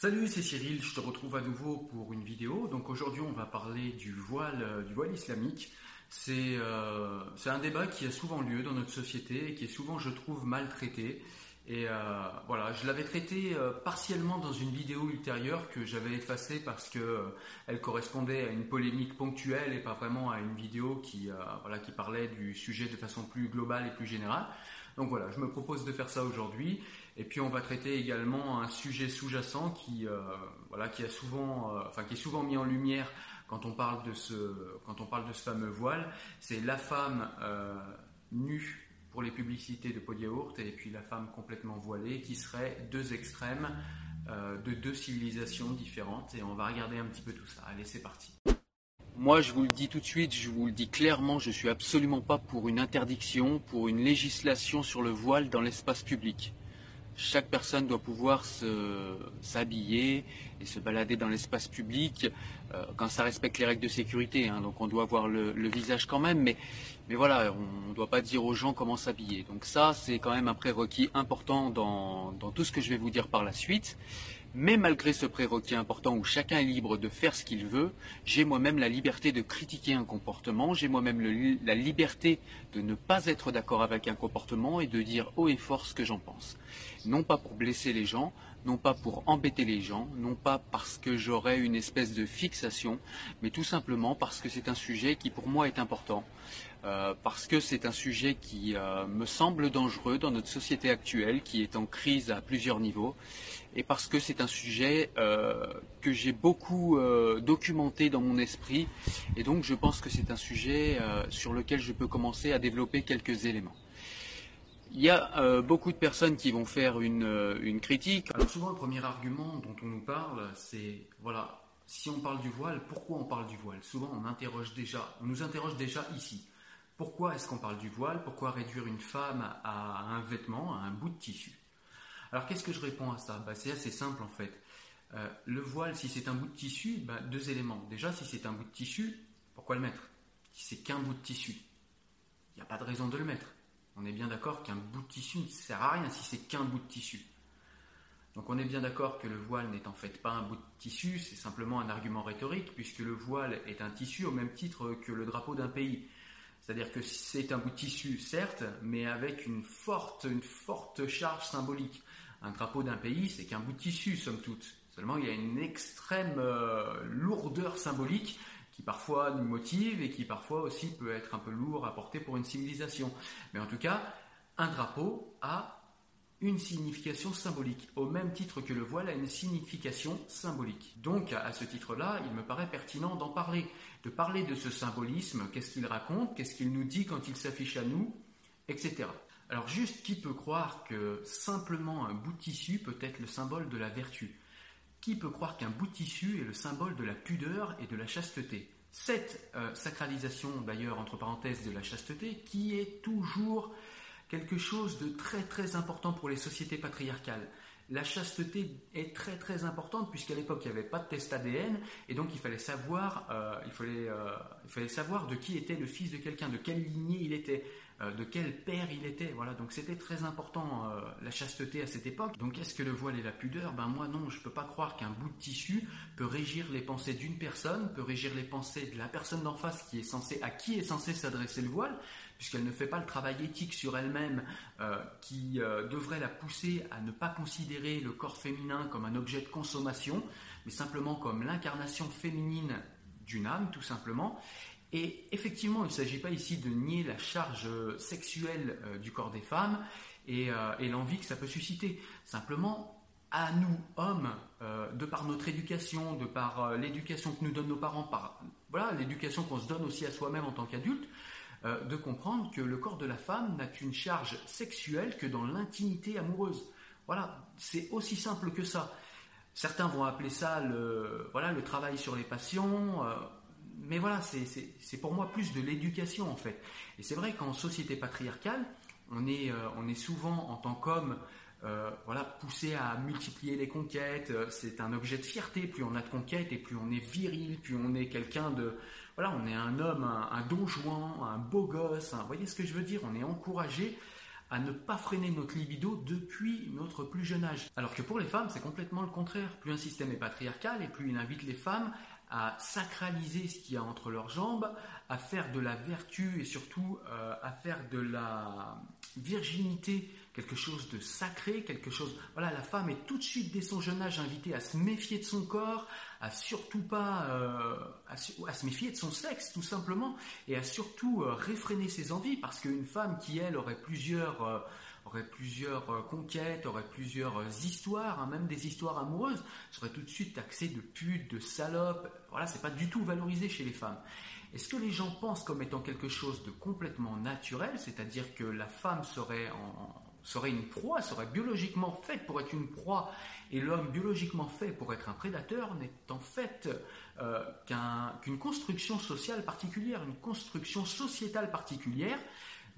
Salut, c'est Cyril, je te retrouve à nouveau pour une vidéo. Donc aujourd'hui, on va parler du voile, euh, du voile islamique. C'est euh, c'est un débat qui a souvent lieu dans notre société et qui est souvent, je trouve, mal traité. Et euh, voilà, je l'avais traité partiellement dans une vidéo ultérieure que j'avais effacée parce que elle correspondait à une polémique ponctuelle et pas vraiment à une vidéo qui parlait du sujet de façon plus globale et plus générale. Donc voilà, je me propose de faire ça aujourd'hui. Et puis on va traiter également un sujet sous-jacent qui, euh, a souvent, euh, est souvent mis en lumière quand on parle de ce, fameux voile. C'est la femme euh, nue pour les publicités de pot yaourt et puis la femme complètement voilée qui seraient deux extrêmes de deux civilisations différentes. Et on va regarder un petit peu tout ça. Allez, c'est parti. Moi, je vous le dis tout de suite, je vous le dis clairement, je suis absolument pas pour une interdiction, pour une législation sur le voile dans l'espace public. Chaque personne doit pouvoir s'habiller et se balader dans l'espace public euh, quand ça respecte les règles de sécurité. hein. donc on doit voir le, visage quand même, mais, voilà, on ne doit pas dire aux gens comment s'habiller. Donc ça, c'est quand même un prérequis important dans tout ce que je vais vous dire par la suite. Mais malgré ce prérequis important où chacun est libre de faire ce qu'il veut, j'ai moi-même la liberté de critiquer un comportement, j'ai moi-même la liberté de ne pas être d'accord avec un comportement et de dire haut et fort ce que j'en pense. Non pas pour blesser les gens, non pas pour embêter les gens, non pas parce que j'aurais une espèce de fixation, mais tout simplement parce que c'est un sujet qui pour moi est important. Euh, parce que c'est un sujet qui euh, me semble dangereux dans notre société actuelle, qui est en crise à plusieurs niveaux, et parce que c'est un sujet euh, que j'ai beaucoup documenté dans mon esprit, et donc je pense que c'est un sujet sur lequel je peux commencer à développer quelques éléments. Il y a beaucoup de personnes qui vont faire une, une critique. Alors souvent le premier argument dont on nous parle, c'est voilà, si on parle du voile, pourquoi on parle du voile? Souvent on interroge déjà, on nous interroge déjà ici. Pourquoi est-ce qu'on parle du voile? Pourquoi réduire une femme à un vêtement, à un bout de tissu? Alors qu'est-ce que je réponds à ça? Bah, C'est assez simple en fait. Euh, le voile, si c'est un bout de tissu, bah, deux éléments. Déjà, si c'est un bout de tissu, pourquoi le mettre? Si c'est qu'un bout de tissu, il n'y a pas de raison de le mettre. On est bien d'accord qu'un bout de tissu ne sert à rien si c'est qu'un bout de tissu. Donc on est bien d'accord que le voile n'est en fait pas un bout de tissu, c'est simplement un argument rhétorique, puisque le voile est un tissu au même titre que le drapeau d'un pays. C'est-à-dire que c'est un bout de tissu, certes, mais avec une forte, charge symbolique. Un drapeau d'un pays, c'est qu'un bout de tissu, somme toute. Seulement, il y a une extrême euh, lourdeur symbolique qui parfois nous motive et qui parfois aussi peut être un peu lourd à porter pour une civilisation. Mais en tout cas, un drapeau a une signification symbolique, au même titre que le voile a une signification symbolique. Donc, à ce titre-là, il me paraît pertinent d'en parler, de parler de ce symbolisme, qu'est-ce qu'il raconte, qu'est-ce qu'il nous dit quand il s'affiche à nous, etc. Alors juste, qui peut croire que simplement un bout de tissu peut être le symbole de la vertu? Qui peut croire qu'un bout de tissu est le symbole de la pudeur et de la chasteté? Cette euh, sacralisation, d'ailleurs, entre parenthèses, de la chasteté, qui est toujours quelque chose de très très important pour les sociétés patriarcales. La chasteté est très très importante puisqu'à l'époque il n'y avait pas de test ADN et donc il fallait savoir, euh, il, fallait, euh, il fallait savoir de qui était le fils de quelqu'un, de quelle lignée il était. Euh, de quel père il était. Voilà, donc c'était très important la chasteté à cette époque. Donc est-ce que le voile et la pudeur? Ben moi non, je peux pas croire qu'un bout de tissu peut régir les pensées d'une personne, peut régir les pensées de la personne d'en face qui est censée, à qui est censé s'adresser le voile, puisqu'elle ne fait pas le travail éthique sur elle-même euh, qui devrait la pousser à ne pas considérer le corps féminin comme un objet de consommation, mais simplement comme l'incarnation féminine d'une âme, tout simplement. Et effectivement, il ne s'agit pas ici de nier la charge sexuelle euh, du corps des femmes euh, et, l'envie que ça peut susciter. Simplement, à nous, hommes, euh, de par notre éducation, de par l'éducation que nous donnent nos parents, par voilà, l'éducation qu'on se donne aussi à soi-même en tant qu'adulte, de comprendre que le corps de la femme n'a qu'une charge sexuelle que dans l'intimité amoureuse. Voilà, c'est aussi simple que ça. Certains vont appeler ça le, voilà, le travail sur les passions mais voilà, c'est pour moi plus de l'éducation en fait. Et c'est vrai qu'en société patriarcale, on est, euh, souvent en tant qu'homme euh, voilà, poussé à multiplier les conquêtes. C'est un objet de fierté. Plus on a de conquêtes et plus on est viril, plus on est quelqu'un de. Voilà, on est un homme, un, un don un beau gosse. vous voyez ce que je veux dire? On est encouragé à ne pas freiner notre libido depuis notre plus jeune âge. Alors que pour les femmes, c'est complètement le contraire. Plus un système est patriarcal et plus il invite les femmes à sacraliser ce qu'il y a entre leurs jambes, à faire de la vertu et surtout euh, à faire de la virginité quelque chose de sacré, quelque chose. Voilà, la femme est tout de suite dès son jeune âge invitée à se méfier de son corps, à surtout pas euh, à, se méfier de son sexe tout simplement, et à surtout euh, réfréner ses envies parce qu'une femme qui elle aurait plusieurs aurait plusieurs euh, conquêtes, aurait plusieurs euh, histoires, hein, même des histoires amoureuses, serait tout de suite taxée de pute, de salope. Voilà, c'est pas du tout valorisé chez les femmes. Est-ce que les gens pensent comme étant quelque chose de complètement naturel, c'est-à-dire que la femme serait, serait une proie, serait biologiquement faite pour être une proie, et l'homme biologiquement fait pour être un prédateur n'est en fait euh, qu'une construction sociale particulière, une construction sociétale particulière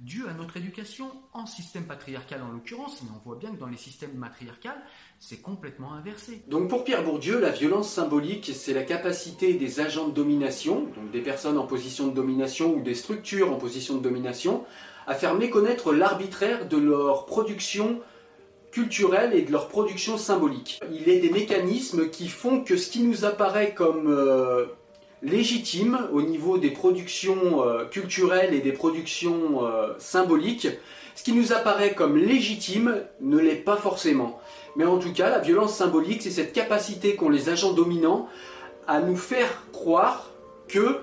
dû à notre éducation en système patriarcal en l'occurrence, mais on voit bien que dans les systèmes matriarcales, c'est complètement inversé. Donc pour Pierre Bourdieu, la violence symbolique, c'est la capacité des agents de domination, donc des personnes en position de domination ou des structures en position de domination, à faire méconnaître l'arbitraire de leur production culturelle et de leur production symbolique. Il est des mécanismes qui font que ce qui nous apparaît comme euh, légitime au niveau des productions euh, culturelles et des productions euh, symboliques. Ce qui nous apparaît comme légitime ne l'est pas forcément. Mais en tout cas, la violence symbolique, c'est cette capacité qu'ont les agents dominants à nous faire croire que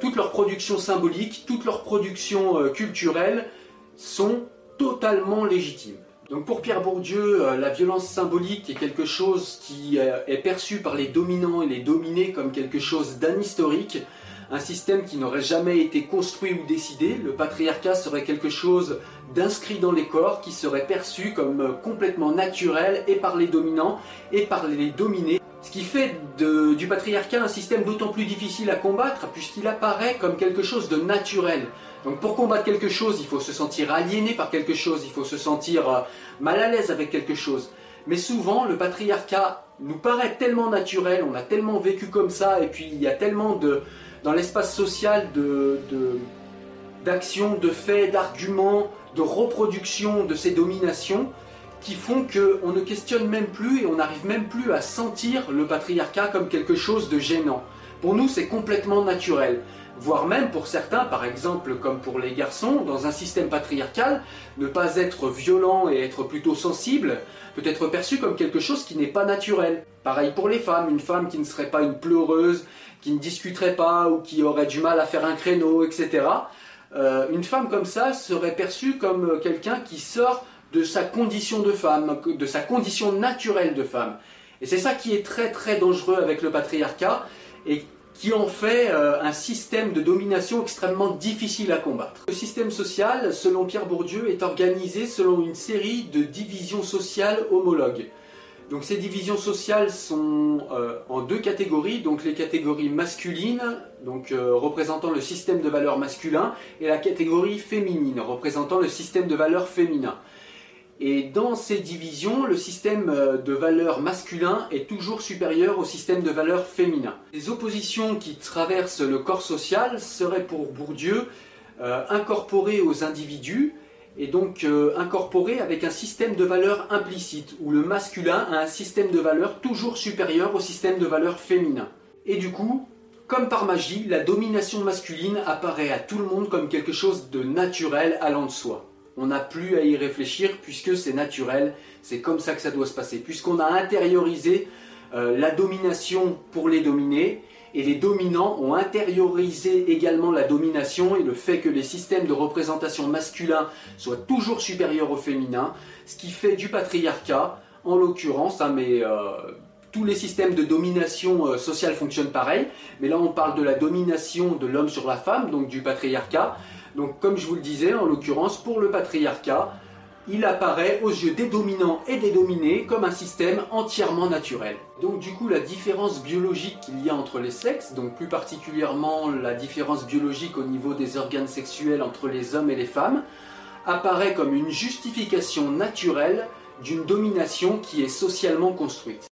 toutes leurs productions symboliques, toutes leurs productions culturelles sont totalement légitimes. Donc pour Pierre Bourdieu, euh, la violence symbolique est quelque chose qui euh, est perçu par les dominants et les dominés comme quelque chose d'anhistorique, un système qui n'aurait jamais été construit ou décidé. Le patriarcat serait quelque chose d'inscrit dans les corps, qui serait perçu comme euh, complètement naturel et par les dominants et par les dominés. Ce qui fait du patriarcat un système d'autant plus difficile à combattre puisqu'il apparaît comme quelque chose de naturel. Donc pour combattre quelque chose, il faut se sentir aliéné par quelque chose, il faut se sentir euh, mal à l'aise avec quelque chose. Mais souvent, le patriarcat nous paraît tellement naturel, on a tellement vécu comme ça, et puis il y a tellement de, dans l'espace social d'actions, de faits, d'arguments, de reproduction de ces dominations qui font qu'on ne questionne même plus et on n'arrive même plus à sentir le patriarcat comme quelque chose de gênant. Pour nous, c'est complètement naturel voire même pour certains, par exemple comme pour les garçons, dans un système patriarcal, ne pas être violent et être plutôt sensible peut être perçu comme quelque chose qui n'est pas naturel. Pareil pour les femmes, une femme qui ne serait pas une pleureuse, qui ne discuterait pas ou qui aurait du mal à faire un créneau, etc. Euh, une femme comme ça serait perçue comme quelqu'un qui sort de sa condition de femme, de sa condition naturelle de femme. Et c'est ça qui est très très dangereux avec le patriarcat et qui en fait euh, un système de domination extrêmement difficile à combattre. Le système social, selon Pierre Bourdieu, est organisé selon une série de divisions sociales homologues. Donc ces divisions sociales sont euh, en deux catégories, donc les catégories masculines, euh, représentant le système de valeurs masculin, et la catégorie féminine, représentant le système de valeurs féminin. Et dans ces divisions, le système euh, de valeurs masculin est toujours supérieur au système de valeurs féminin. Les oppositions qui traversent le corps social seraient pour Bourdieu incorporées aux individus, et donc euh, incorporé avec un système de valeurs implicite, où le masculin a un système de valeurs toujours supérieur au système de valeurs féminin. Et du coup, comme par magie, la domination masculine apparaît à tout le monde comme quelque chose de naturel allant de soi. On n'a plus à y réfléchir puisque c'est naturel, c'est comme ça que ça doit se passer, puisqu'on a intériorisé euh, la domination pour les dominer et les dominants ont intériorisé également la domination et le fait que les systèmes de représentation masculin soient toujours supérieurs au féminin, ce qui fait du patriarcat, en l'occurrence, hein, mais euh, tous les systèmes de domination euh, sociale fonctionnent pareil, mais là on parle de la domination de l'homme sur la femme, donc du patriarcat. Donc comme je vous le disais, en l'occurrence, pour le patriarcat, il apparaît aux yeux des dominants et des dominés comme un système entièrement naturel. Donc du coup la différence biologique qu'il y a entre les sexes, donc plus particulièrement la différence biologique au niveau des organes sexuels entre les hommes et les femmes, apparaît comme une justification naturelle d'une domination qui est socialement construite.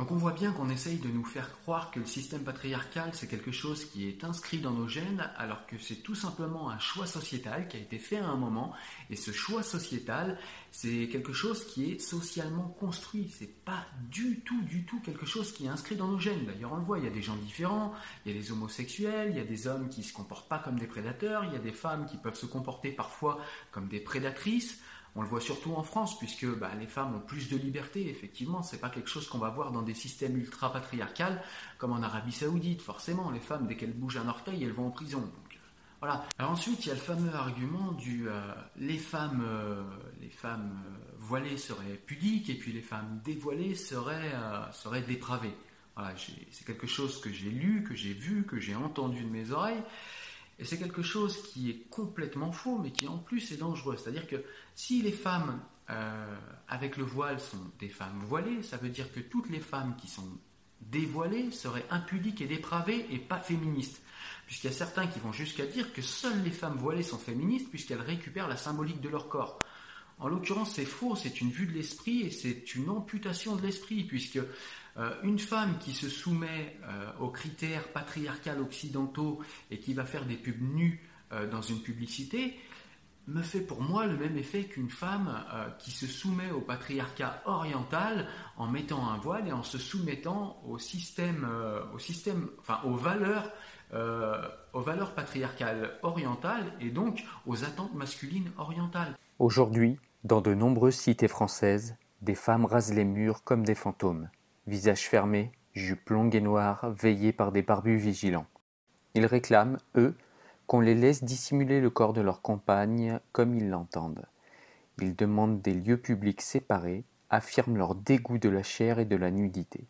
Donc on voit bien qu'on essaye de nous faire croire que le système patriarcal c'est quelque chose qui est inscrit dans nos gènes alors que c'est tout simplement un choix sociétal qui a été fait à un moment et ce choix sociétal c'est quelque chose qui est socialement construit, c'est pas du tout du tout quelque chose qui est inscrit dans nos gènes. D'ailleurs on le voit, il y a des gens différents, il y a des homosexuels, il y a des hommes qui se comportent pas comme des prédateurs, il y a des femmes qui peuvent se comporter parfois comme des prédatrices. On le voit surtout en France, puisque bah, les femmes ont plus de liberté, effectivement. C'est pas quelque chose qu'on va voir dans des systèmes ultra patriarcales, comme en Arabie Saoudite. Forcément, les femmes, dès qu'elles bougent un orteil, elles vont en prison. Euh, ensuite, il y a le fameux argument du euh, les femmes, euh, voilées seraient pudiques et puis les femmes dévoilées seraient, seraient dépravées. Voilà, c'est quelque chose que j'ai lu, que j'ai vu, que j'ai entendu de mes oreilles. Et c'est quelque chose qui est complètement faux, mais qui en plus est dangereux. C'est-à-dire que si les femmes euh, avec le voile sont des femmes voilées, ça veut dire que toutes les femmes qui sont dévoilées seraient impudiques et dépravées et pas féministes. Puisqu'il y a certains qui vont jusqu'à dire que seules les femmes voilées sont féministes puisqu'elles récupèrent la symbolique de leur corps. En l'occurrence, c'est faux, c'est une vue de l'esprit et c'est une amputation de l'esprit, puisque euh, une femme qui se soumet euh, aux critères patriarcales occidentaux et qui va faire des pubs nues euh, dans une publicité me fait pour moi le même effet qu'une femme qui se soumet au patriarcat oriental en mettant un voile et en se soumettant au système, au système enfin aux valeurs, aux valeurs patriarcales orientales et donc aux attentes masculines orientales. Aujourd'hui, dans de nombreuses cités françaises, des femmes rasent les murs comme des fantômes visage fermé, jupe longue et noire, veillée par des barbus vigilants. Ils réclament, eux, qu'on les laisse dissimuler le corps de leur compagne comme ils l'entendent. Ils demandent des lieux publics séparés, affirment leur dégoût de la chair et de la nudité.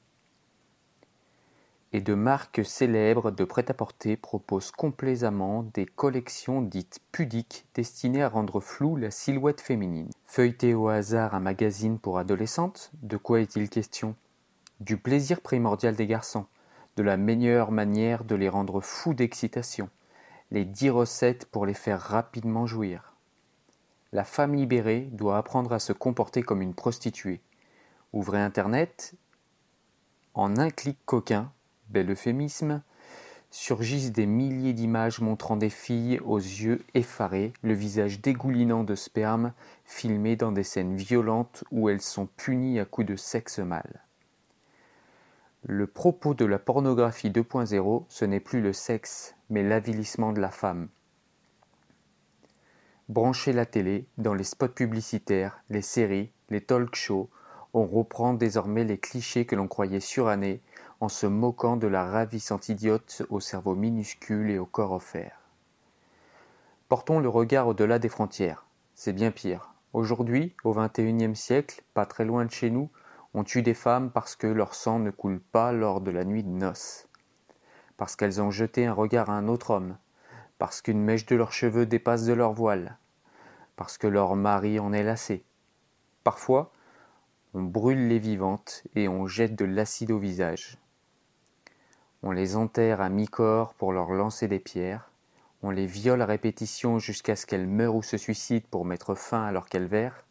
Et de marques célèbres de prêt-à-porter proposent complaisamment des collections dites pudiques destinées à rendre floue la silhouette féminine. Feuilleter au hasard un magazine pour adolescentes, de quoi est-il question? Du plaisir primordial des garçons, de la meilleure manière de les rendre fous d'excitation, les dix recettes pour les faire rapidement jouir. La femme libérée doit apprendre à se comporter comme une prostituée. Ouvrez Internet, en un clic coquin, bel euphémisme, surgissent des milliers d'images montrant des filles aux yeux effarés, le visage dégoulinant de sperme, filmées dans des scènes violentes où elles sont punies à coups de sexe mâle. Le propos de la pornographie 2.0, ce n'est plus le sexe, mais l'avilissement de la femme. Brancher la télé, dans les spots publicitaires, les séries, les talk shows, on reprend désormais les clichés que l'on croyait surannés en se moquant de la ravissante idiote au cerveau minuscule et au corps offert. Portons le regard au-delà des frontières. C'est bien pire. Aujourd'hui, au XXIe siècle, pas très loin de chez nous, on tue des femmes parce que leur sang ne coule pas lors de la nuit de noces, parce qu'elles ont jeté un regard à un autre homme, parce qu'une mèche de leurs cheveux dépasse de leur voile, parce que leur mari en est lassé. Parfois, On brûle les vivantes et on jette de l'acide au visage. On les enterre à mi-corps pour leur lancer des pierres. On les viole à répétition jusqu'à ce qu'elles meurent ou se suicident pour mettre fin à leur calvaire.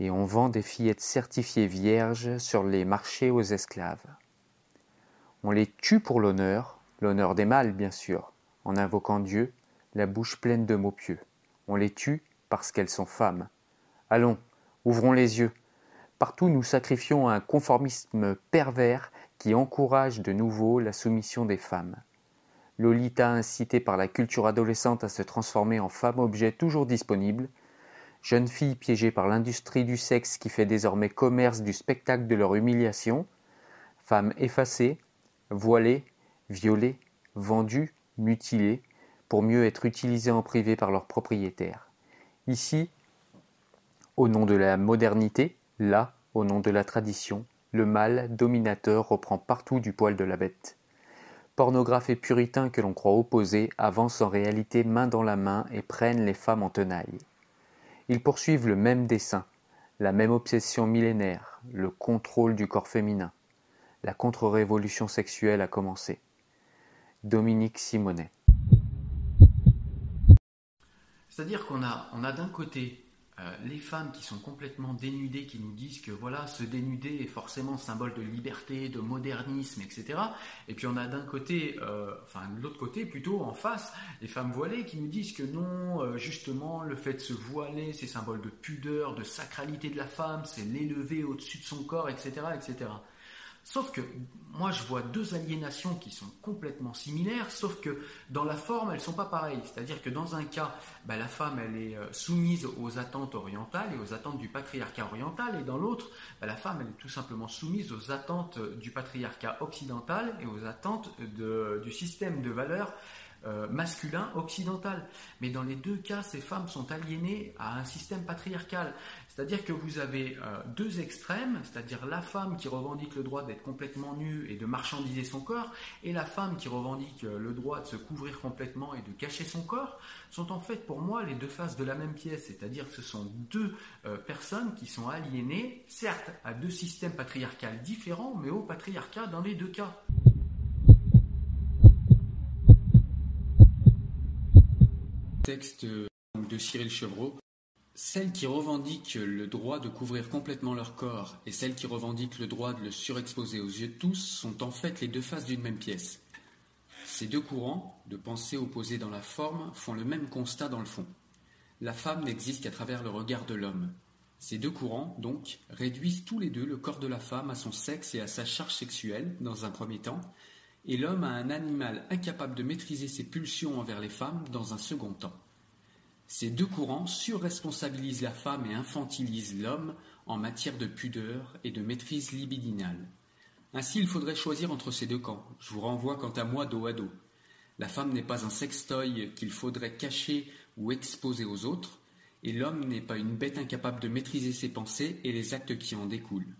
Et on vend des fillettes certifiées vierges sur les marchés aux esclaves. On les tue pour l'honneur, l'honneur des mâles bien sûr, en invoquant Dieu, la bouche pleine de mots pieux. On les tue parce qu'elles sont femmes. Allons, ouvrons les yeux. Partout nous sacrifions un conformisme pervers qui encourage de nouveau la soumission des femmes. Lolita incitée par la culture adolescente à se transformer en femme-objet toujours disponible, jeune fille piégée par l'industrie du sexe qui fait désormais commerce du spectacle de leur humiliation, femmes effacées, voilées, violées, vendues, mutilées, pour mieux être utilisées en privé par leurs propriétaires. Ici, au nom de la modernité, là, au nom de la tradition, le mâle dominateur reprend partout du poil de la bête. Pornographes et puritains que l'on croit opposés avancent en réalité main dans la main et prennent les femmes en tenaille. Ils poursuivent le même dessein, la même obsession millénaire, le contrôle du corps féminin. La contre-révolution sexuelle a commencé. Dominique Simonet. C'est-à-dire qu'on a, d'un côté euh, les femmes qui sont complètement dénudées, qui nous disent que voilà, se dénuder est forcément symbole de liberté, de modernisme, etc. Et puis on a d'un côté, euh, enfin de l'autre côté plutôt en face, les femmes voilées qui nous disent que non, euh, justement, le fait de se voiler, c'est symbole de pudeur, de sacralité de la femme, c'est l'élever au-dessus de son corps, etc., etc. Sauf que moi je vois deux aliénations qui sont complètement similaires, sauf que dans la forme elles sont pas pareilles. C'est-à-dire que dans un cas, bah, la femme elle est euh, soumise aux attentes orientales et aux attentes du patriarcat oriental, et dans l'autre, bah, la femme elle est tout simplement soumise aux attentes du patriarcat occidental et aux attentes du système de valeurs euh, masculin occidental. Mais dans les deux cas, ces femmes sont aliénées à un système patriarcal. C'est-à-dire que vous avez euh, deux extrêmes, c'est-à-dire la femme qui revendique le droit d'être complètement nue et de marchandiser son corps, et la femme qui revendique euh, le droit de se couvrir complètement et de cacher son corps, sont en fait pour moi les deux faces de la même pièce. C'est-à-dire que ce sont deux personnes qui sont aliénées, certes, à deux systèmes patriarcaux différents, mais au patriarcat dans les deux cas. Texte de Cyril Chevreau. Celles qui revendiquent le droit de couvrir complètement leur corps et celles qui revendiquent le droit de le surexposer aux yeux de tous sont en fait les deux faces d'une même pièce. Ces deux courants, de pensée opposés dans la forme, font le même constat dans le fond. La femme n'existe qu'à travers le regard de l'homme. Ces deux courants, donc, réduisent tous les deux le corps de la femme à son sexe et à sa charge sexuelle, dans un premier temps, et l'homme a un animal incapable de maîtriser ses pulsions envers les femmes dans un second temps. Ces deux courants surresponsabilisent la femme et infantilisent l'homme en matière de pudeur et de maîtrise libidinale. Ainsi, il faudrait choisir entre ces deux camps. Je vous renvoie quant à moi dos à dos. La femme n'est pas un sextoy qu'il faudrait cacher ou exposer aux autres, et l'homme n'est pas une bête incapable de maîtriser ses pensées et les actes qui en découlent.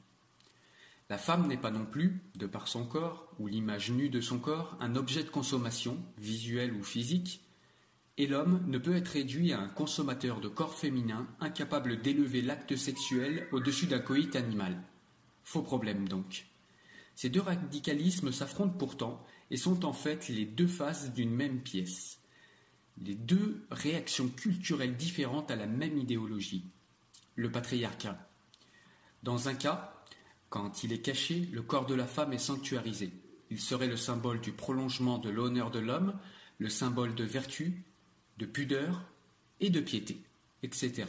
La femme n'est pas non plus, de par son corps, ou l'image nue de son corps, un objet de consommation, visuel ou physique, et l'homme ne peut être réduit à un consommateur de corps féminin incapable d'élever l'acte sexuel au-dessus d'un coït animal. Faux problème donc. Ces deux radicalismes s'affrontent pourtant et sont en fait les deux faces d'une même pièce, les deux réactions culturelles différentes à la même idéologie, le patriarcat. Dans un cas, quand il est caché, le corps de la femme est sanctuarisé. Il serait le symbole du prolongement de l'honneur de l'homme, le symbole de vertu, de pudeur et de piété, etc.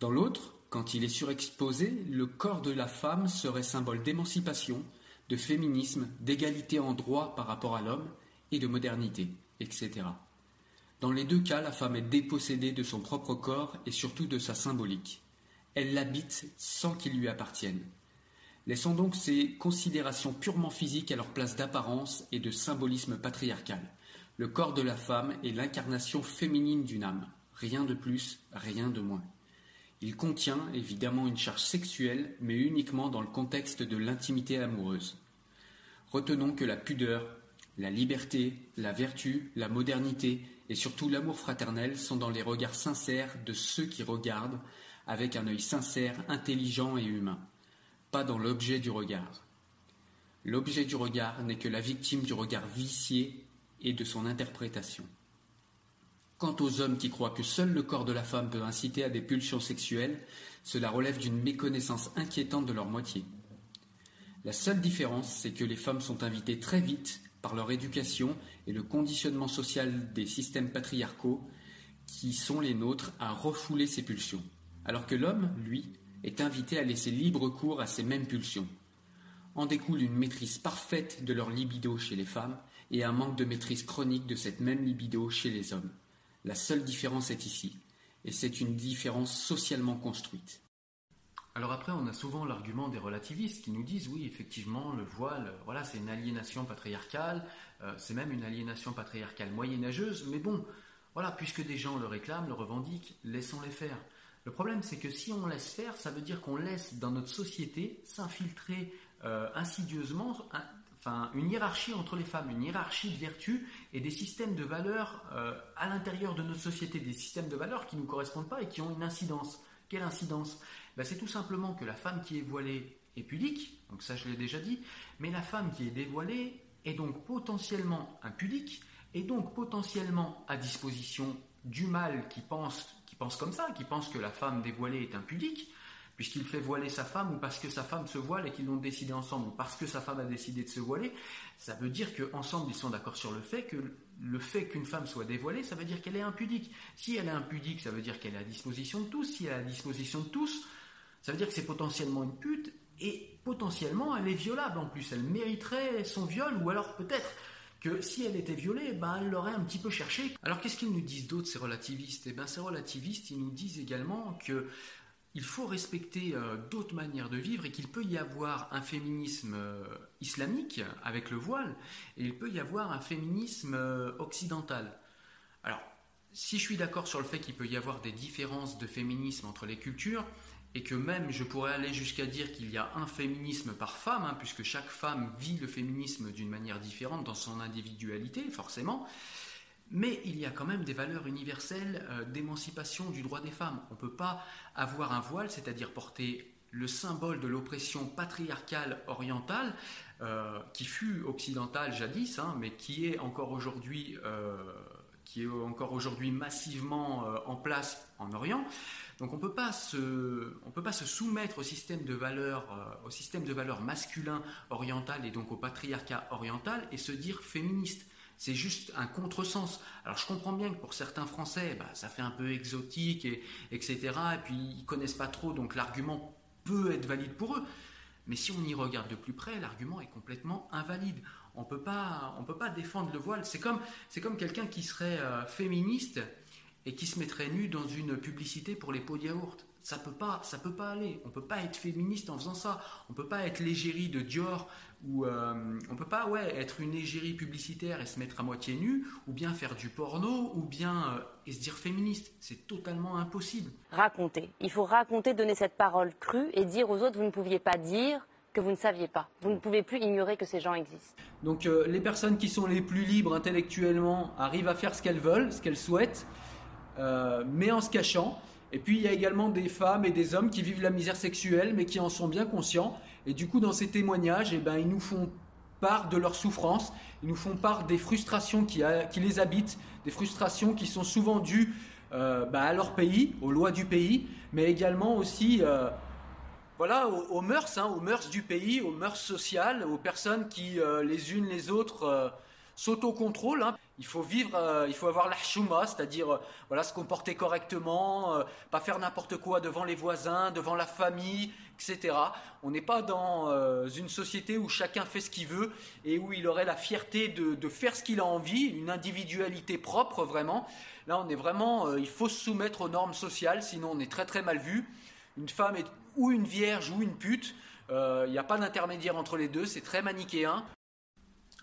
Dans l'autre, quand il est surexposé, le corps de la femme serait symbole d'émancipation, de féminisme, d'égalité en droit par rapport à l'homme et de modernité, etc. Dans les deux cas, la femme est dépossédée de son propre corps et surtout de sa symbolique. Elle l'habite sans qu'il lui appartienne. Laissons donc ces considérations purement physiques à leur place d'apparence et de symbolisme patriarcal. Le corps de la femme est l'incarnation féminine d'une âme. Rien de plus, rien de moins. Il contient évidemment une charge sexuelle, mais uniquement dans le contexte de l'intimité amoureuse. Retenons que la pudeur, la liberté, la vertu, la modernité et surtout l'amour fraternel sont dans les regards sincères de ceux qui regardent avec un œil sincère, intelligent et humain, pas dans l'objet du regard. L'objet du regard n'est que la victime du regard vicié et de son interprétation. Quant aux hommes qui croient que seul le corps de la femme peut inciter à des pulsions sexuelles, cela relève d'une méconnaissance inquiétante de leur moitié. La seule différence, c'est que les femmes sont invitées très vite, par leur éducation et le conditionnement social des systèmes patriarcaux qui sont les nôtres, à refouler ces pulsions, alors que l'homme, lui, est invité à laisser libre cours à ces mêmes pulsions. En découle une maîtrise parfaite de leur libido chez les femmes et un manque de maîtrise chronique de cette même libido chez les hommes. La seule différence est ici, et c'est une différence socialement construite. Alors après, on a souvent l'argument des relativistes qui nous disent oui, effectivement, le voile, voilà, c'est une aliénation patriarcale, euh, c'est même une aliénation patriarcale moyenâgeuse, mais bon, voilà, puisque des gens le réclament, le revendiquent, laissons-les faire. Le problème, c'est que si on laisse faire, ça veut dire qu'on laisse dans notre société s'infiltrer euh, insidieusement une hiérarchie entre les femmes, une hiérarchie de vertus et des systèmes de valeurs euh, à l'intérieur de notre société, des systèmes de valeurs qui ne nous correspondent pas et qui ont une incidence. Quelle incidence? Ben, C'est tout simplement que la femme qui est voilée est pudique, donc ça je l'ai déjà dit, mais la femme qui est dévoilée est donc potentiellement impudique et donc potentiellement à disposition du mal qui pense, qui pense comme ça, qui pense que la femme dévoilée est impudique, puisqu'il fait voiler sa femme ou parce que sa femme se voile et qu'ils l'ont décidé ensemble ou parce que sa femme a décidé de se voiler, ça veut dire qu'ensemble ils sont d'accord sur le fait que le fait qu'une femme soit dévoilée, ça veut dire qu'elle est impudique. Si elle est impudique, ça veut dire qu'elle est à disposition de tous. Si elle est à disposition de tous, ça veut dire que c'est potentiellement une pute et potentiellement elle est violable en plus. Elle mériterait son viol ou alors peut-être que si elle était violée, ben, elle l'aurait un petit peu cherché. Alors qu'est-ce qu'ils nous disent d'autres, ces relativistes? Eh bien, ces relativistes, ils nous disent également que il faut respecter euh, d'autres manières de vivre et qu'il peut y avoir un féminisme euh, islamique avec le voile et il peut y avoir un féminisme euh, occidental. Alors, si je suis d'accord sur le fait qu'il peut y avoir des différences de féminisme entre les cultures, et que même je pourrais aller jusqu'à dire qu'il y a un féminisme par femme, hein, puisque chaque femme vit le féminisme d'une manière différente dans son individualité, forcément, mais il y a quand même des valeurs universelles euh, d'émancipation du droit des femmes. On ne peut pas avoir un voile, c'est-à-dire porter le symbole de l'oppression patriarcale orientale, euh, qui fut occidentale jadis, hein, mais qui est encore aujourd'hui euh, massivement en place en Orient. Donc on peut peut pas se soumettre au système de valeurs, au système de valeurs masculin oriental et donc au patriarcat oriental et se dire féministe. C'est juste un contresens. Alors je comprends bien que pour certains Français, bah, ça fait un peu exotique, et, etc. Et puis ils connaissent pas trop, donc l'argument peut être valide pour eux. Mais si on y regarde de plus près, l'argument est complètement invalide. On peut pas, on peut pas défendre le voile. C'est comme, c'est comme quelqu'un qui serait euh, féministe et qui se mettrait nu dans une publicité pour les pots de yaourt. Ça peut pas, ça peut pas aller. On peut pas être féministe en faisant ça. On peut pas être l'égérie de Dior ou euh, on peut pas ouais être une égérie publicitaire et se mettre à moitié nu ou bien faire du porno ou bien euh, et se dire féministe. C'est totalement impossible. Raconter. Il faut raconter, donner cette parole crue et dire aux autres vous ne pouviez pas dire que vous ne saviez pas. Vous ne pouvez plus ignorer que ces gens existent. Donc euh, les personnes qui sont les plus libres intellectuellement arrivent à faire ce qu'elles veulent, ce qu'elles souhaitent, mais en se cachant. Et puis il y a également des femmes et des hommes qui vivent la misère sexuelle, mais qui en sont bien conscients. Et du coup, dans ces témoignages, eh ben, ils nous font part de leurs souffrances, ils nous font part des frustrations qui, les habitent, des frustrations qui sont souvent dues euh, bah, à leur pays, aux lois du pays, mais également aussi euh, voilà, aux, mœurs, hein, aux mœurs du pays, aux mœurs sociales, aux personnes qui, euh, les unes les autres, s'autocontrôlent. Hein. Il faut vivre, euh, il faut avoir la chouma, c'est-à-dire euh, voilà, se comporter correctement, euh, pas faire n'importe quoi devant les voisins, devant la famille, etc. On n'est pas dans une société où chacun fait ce qu'il veut et où il aurait la fierté de, faire ce qu'il a envie, une individualité propre vraiment. Là, on est vraiment, il faut se soumettre aux normes sociales, sinon on est très très mal vu. Une femme est ou une vierge ou une pute. Il n'y a pas d'intermédiaire entre les deux, c'est très manichéen.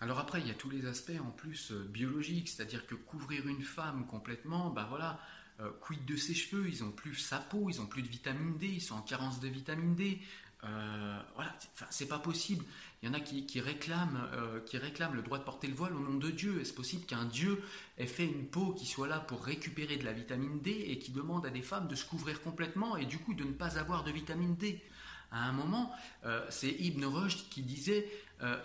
Alors après, il y a tous les aspects en plus euh, biologiques, c'est-à-dire que couvrir une femme complètement, ben voilà, euh, quid de ses cheveux, ils ont plus sa peau, ils ont plus de vitamine D, ils sont en carence de vitamine D. Euh, voilà, c'est pas possible. Il y en a qui, réclament, qui réclament le droit de porter le voile au nom de Dieu. Est-ce possible qu'un Dieu ait fait une peau qui soit là pour récupérer de la vitamine D et qui demande à des femmes de se couvrir complètement et du coup de ne pas avoir de vitamine D? À un moment, c'est Ibn Rushd qui disait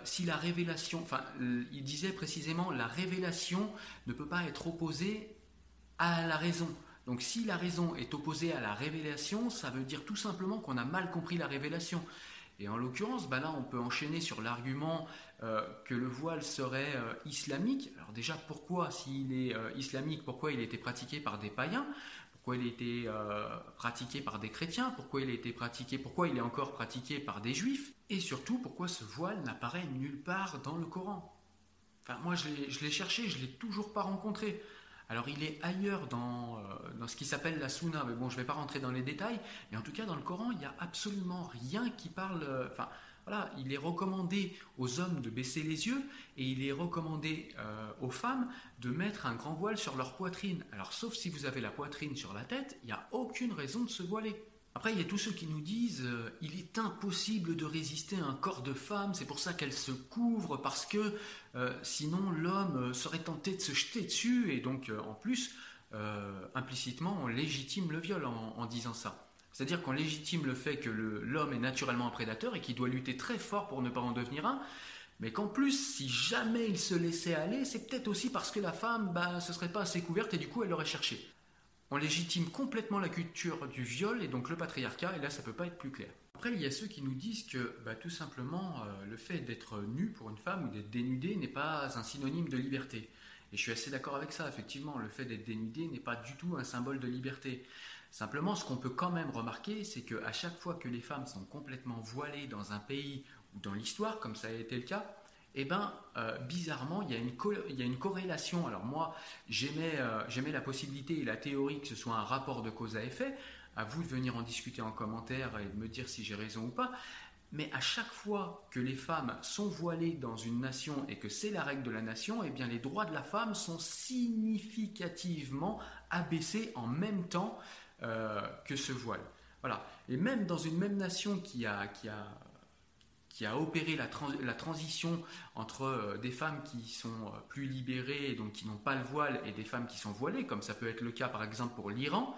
si la révélation, enfin, il disait précisément la révélation ne peut pas être opposée à la raison. Donc si la raison est opposée à la révélation, ça veut dire tout simplement qu'on a mal compris la révélation. Et en l'occurrence, bah là, on peut enchaîner sur l'argument euh, que le voile serait euh, islamique. Alors déjà, pourquoi, s'il est euh, islamique, pourquoi il été pratiqué par des païens? Pourquoi il a été pratiqué par des chrétiens Pourquoi il a été pratiqué Pourquoi il est encore pratiqué par des juifs Et surtout, pourquoi ce voile n'apparaît nulle part dans le Coran Enfin, moi, je l'ai cherché, je l'ai toujours pas rencontré. Alors il est ailleurs euh, dans, ce qui s'appelle la Sunna, mais bon, je ne vais pas rentrer dans les détails, mais en tout cas dans le Coran, il n'y a absolument rien qui parle... Euh, enfin, voilà, il est recommandé aux hommes de baisser les yeux et il est recommandé euh, aux femmes de mettre un grand voile sur leur poitrine. Alors sauf si vous avez la poitrine sur la tête, il n'y a aucune raison de se voiler. Après, il y a tous ceux qui nous disent euh, il est impossible de résister à un corps de femme, c'est pour ça qu'elle se couvre, parce que euh, sinon l'homme serait tenté de se jeter dessus, et donc en plus, implicitement, on légitime le viol en, disant ça. C'est-à-dire qu'on légitime le fait que l'homme est naturellement un prédateur et qu'il doit lutter très fort pour ne pas en devenir un, mais qu'en plus, si jamais il se laissait aller, c'est peut-être aussi parce que la femme, bah, ce serait pas assez couverte et du coup, elle l'aurait cherché on légitime complètement la culture du viol et donc le patriarcat, et là ça peut pas être plus clair. Après, il y a ceux qui nous disent que bah, tout simplement euh, le fait d'être nu pour une femme ou d'être dénudé n'est pas un synonyme de liberté. Et je suis assez d'accord avec ça, effectivement, le fait d'être dénudé n'est pas du tout un symbole de liberté. Simplement, ce qu'on peut quand même remarquer, c'est qu'à chaque fois que les femmes sont complètement voilées dans un pays ou dans l'histoire, comme ça a été le cas, eh bien, euh, bizarrement, il y, a une il y, a une corrélation. Alors moi, euh, j'aimais la possibilité et la théorie que ce soit un rapport de cause à effet. À vous de venir en discuter en commentaire et de me dire si j'ai raison ou pas. Mais à chaque fois que les femmes sont voilées dans une nation et que c'est la règle de la nation, eh bien les droits de la femme sont significativement abaissés en même temps euh, que ce voile. Voilà. Et même dans une même nation qui a, qui a qui a opéré la, transition entre euh, des femmes qui sont euh, plus libérées, donc qui n'ont pas le voile, et des femmes qui sont voilées, comme ça peut être le cas par exemple pour l'Iran,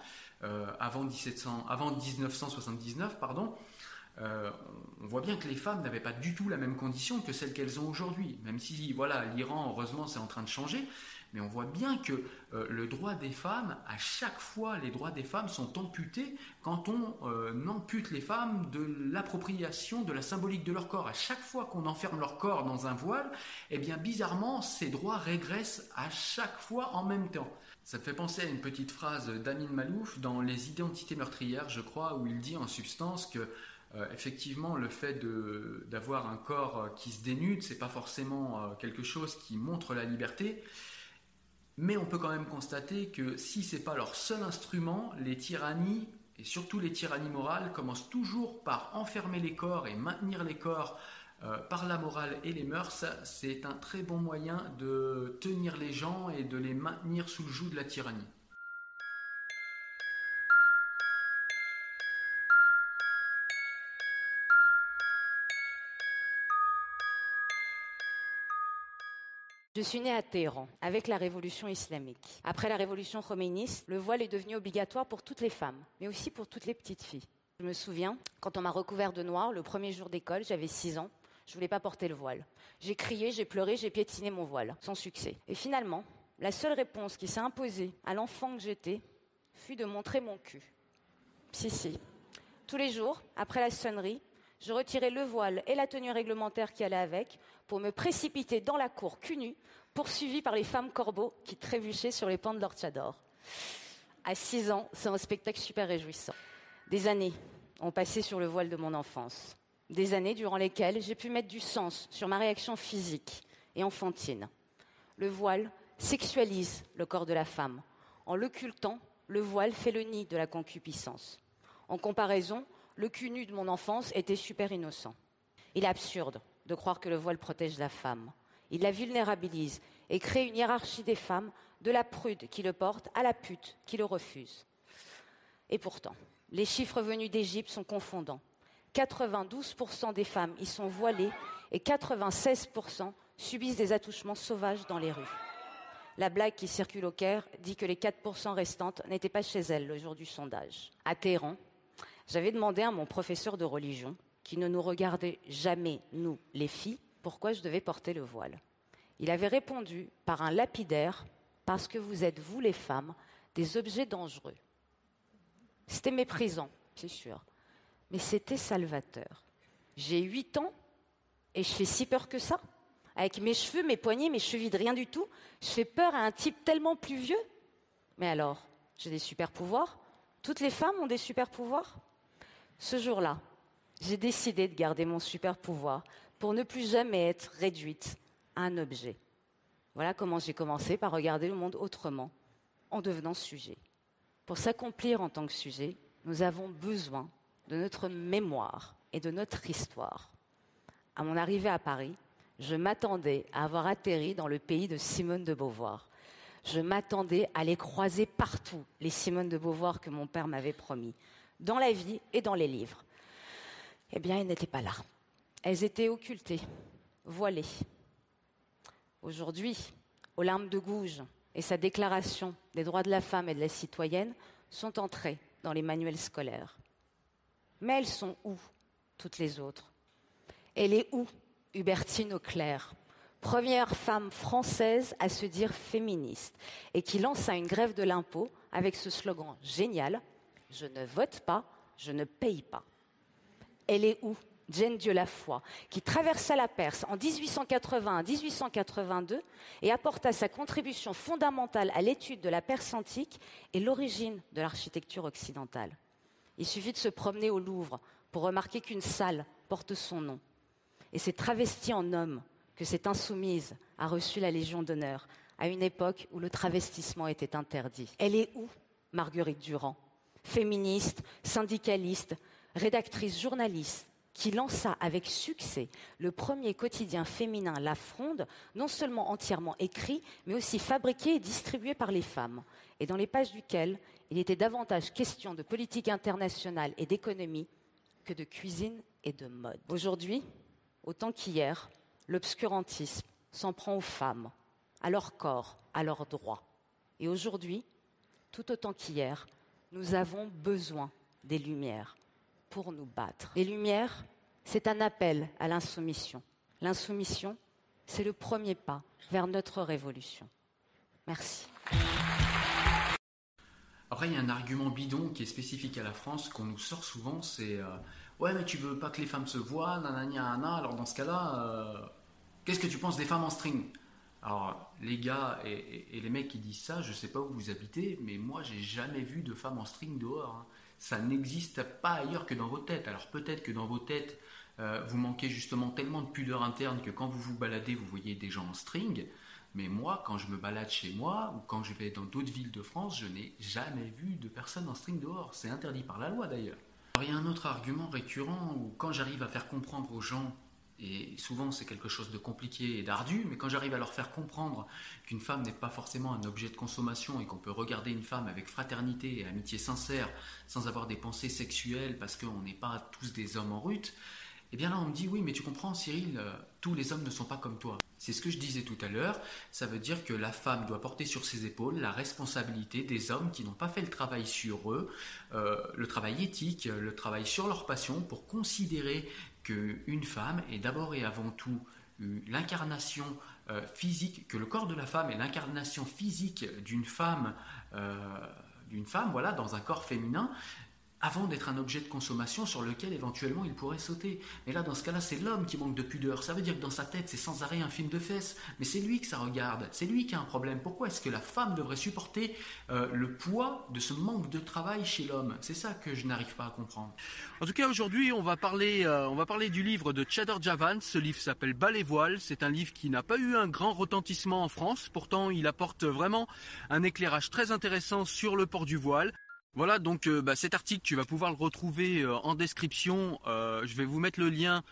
avant, 1700, avant 1979, pardon, on voit bien que les femmes n'avaient pas du tout la même condition que celles qu'elles ont aujourd'hui, même si voilà l'Iran heureusement c'est en train de changer, mais on voit bien que euh, le droit des femmes, à chaque fois, les droits des femmes sont amputés quand on euh, ampute les femmes de l'appropriation de la symbolique de leur corps. À chaque fois qu'on enferme leur corps dans un voile, eh bien bizarrement, ces droits régressent à chaque fois en même temps. Ça me fait penser à une petite phrase d'Amin Malouf dans Les identités meurtrières, je crois, où il dit en substance que euh, effectivement, le fait d'avoir un corps qui se dénude, c'est pas forcément quelque chose qui montre la liberté, mais on peut quand même constater que si ce n'est pas leur seul instrument, les tyrannies, et surtout les tyrannies morales, commencent toujours par enfermer les corps et maintenir les corps euh, par la morale et les mœurs. C'est un très bon moyen de tenir les gens et de les maintenir sous le joug de la tyrannie. Je suis née à Téhéran, avec la révolution islamique. Après la révolution khoméniste, le voile est devenu obligatoire pour toutes les femmes, mais aussi pour toutes les petites filles. Je me souviens, quand on m'a recouvert de noir le premier jour d'école, j'avais 6 ans, je voulais pas porter le voile. J'ai crié, j'ai pleuré, j'ai piétiné mon voile, sans succès. Et finalement, la seule réponse qui s'est imposée à l'enfant que j'étais fut de montrer mon cul. Si, si. Tous les jours, après la sonnerie, je retirais le voile et la tenue réglementaire qui allait avec pour me précipiter dans la cour cul nu, poursuivie par les femmes corbeaux qui trébuchaient sur les pans de leur. À six ans, c'est un spectacle super réjouissant. Des années ont passé sur le voile de mon enfance. Des années durant lesquelles j'ai pu mettre du sens sur ma réaction physique et enfantine. Le voile sexualise le corps de la femme. En l'occultant, le voile fait le nid de la concupiscence. En comparaison, le cul nu de mon enfance était super innocent. Il est absurde de croire que le voile protège la femme. Il la vulnérabilise et crée une hiérarchie des femmes, de la prude qui le porte à la pute qui le refuse. Et pourtant, les chiffres venus d'Égypte sont confondants. 92% des femmes y sont voilées et 96% subissent des attouchements sauvages dans les rues. La blague qui circule au Caire dit que les 4% restantes n'étaient pas chez elles le jour du sondage. À Téhéran, j'avais demandé à mon professeur de religion, qui ne nous regardait jamais, nous, les filles, pourquoi je devais porter le voile. Il avait répondu par un lapidaire Parce que vous êtes, vous les femmes, des objets dangereux. C'était méprisant, c'est sûr, mais c'était salvateur. J'ai 8 ans et je fais si peur que ça. Avec mes cheveux, mes poignets, mes chevilles, rien du tout. Je fais peur à un type tellement plus vieux. Mais alors, j'ai des super pouvoirs? Toutes les femmes ont des super pouvoirs? Ce jour-là, j'ai décidé de garder mon super pouvoir pour ne plus jamais être réduite à un objet. Voilà comment j'ai commencé par regarder le monde autrement, en devenant sujet. Pour s'accomplir en tant que sujet, nous avons besoin de notre mémoire et de notre histoire. À mon arrivée à Paris, je m'attendais à avoir atterri dans le pays de Simone de Beauvoir. Je m'attendais à les croiser partout, les Simone de Beauvoir que mon père m'avait promis, dans la vie et dans les livres. Eh bien, elles n'étaient pas là. Elles étaient occultées, voilées. Aujourd'hui, Olympe de Gouges et sa déclaration des droits de la femme et de la citoyenne sont entrées dans les manuels scolaires. Mais elles sont où, toutes les autres? Elle est où, Hubertine Auclair Première femme française à se dire féministe et qui lança une grève de l'impôt avec ce slogan génial Je ne vote pas, je ne paye pas. Elle est où? Jane Dieu foi, qui traversa la Perse en 1881-1882 et apporta sa contribution fondamentale à l'étude de la Perse antique et l'origine de l'architecture occidentale. Il suffit de se promener au Louvre pour remarquer qu'une salle porte son nom. Et c'est travesti en homme que cette insoumise a reçu la Légion d'honneur à une époque où le travestissement était interdit. Elle est où, Marguerite Durand? Féministe, syndicaliste, rédactrice, journaliste, qui lança avec succès le premier quotidien féminin La Fronde, non seulement entièrement écrit, mais aussi fabriqué et distribué par les femmes, et dans les pages duquel il était davantage question de politique internationale et d'économie que de cuisine et de mode. Aujourd'hui, autant qu'hier, l'obscurantisme s'en prend aux femmes, à leur corps, à leurs droits. Et aujourd'hui, tout autant qu'hier, nous avons besoin des lumières pour nous battre. Les Lumières, c'est un appel à l'insoumission. L'insoumission, c'est le premier pas vers notre révolution. Merci. Après, il y a un argument bidon qui est spécifique à la France qu'on nous sort souvent, c'est euh, ouais, mais tu veux pas que les femmes se voient, nanana, alors dans ce cas-là, euh, qu'est-ce que tu penses des femmes en string? Alors, les gars et, les mecs qui disent ça, je sais pas où vous habitez, mais moi, j'ai jamais vu de femmes en string dehors. Hein ça n'existe pas ailleurs que dans vos têtes. Alors peut-être que dans vos têtes, euh, vous manquez justement tellement de pudeur interne que quand vous vous baladez, vous voyez des gens en string. Mais moi, quand je me balade chez moi ou quand je vais dans d'autres villes de France, je n'ai jamais vu de personne en string dehors. C'est interdit par la loi d'ailleurs. il y a un autre argument récurrent où quand j'arrive à faire comprendre aux gens et souvent, c'est quelque chose de compliqué et d'ardu, mais quand j'arrive à leur faire comprendre qu'une femme n'est pas forcément un objet de consommation et qu'on peut regarder une femme avec fraternité et amitié sincère sans avoir des pensées sexuelles parce qu'on n'est pas tous des hommes en rute, eh bien là, on me dit oui, mais tu comprends, Cyril, euh, tous les hommes ne sont pas comme toi. C'est ce que je disais tout à l'heure. Ça veut dire que la femme doit porter sur ses épaules la responsabilité des hommes qui n'ont pas fait le travail sur eux, euh, le travail éthique, le travail sur leur passion pour considérer qu'une femme est d'abord et avant tout l'incarnation euh, physique, que le corps de la femme est l'incarnation physique d'une femme, d'une femme, voilà, dans un corps féminin, avant d'être un objet de consommation sur lequel éventuellement il pourrait sauter. Mais là, dans ce cas-là, c'est l'homme qui manque de pudeur. Ça veut dire que dans sa tête, c'est sans arrêt un film de fesses. Mais c'est lui que ça regarde. C'est lui qui a un problème. Pourquoi est-ce que la femme devrait supporter euh, le poids de ce manque de travail chez l'homme? C'est ça que je n'arrive pas à comprendre. En tout cas, aujourd'hui, on va parler, euh, on va parler du livre de Chador Javan. Ce livre s'appelle Bas les voiles. C'est un livre qui n'a pas eu un grand retentissement en France. Pourtant, il apporte vraiment un éclairage très intéressant sur le port du voile. Voilà, donc euh, bah, cet article, tu vas pouvoir le retrouver euh, en description. Euh, je vais vous mettre le lien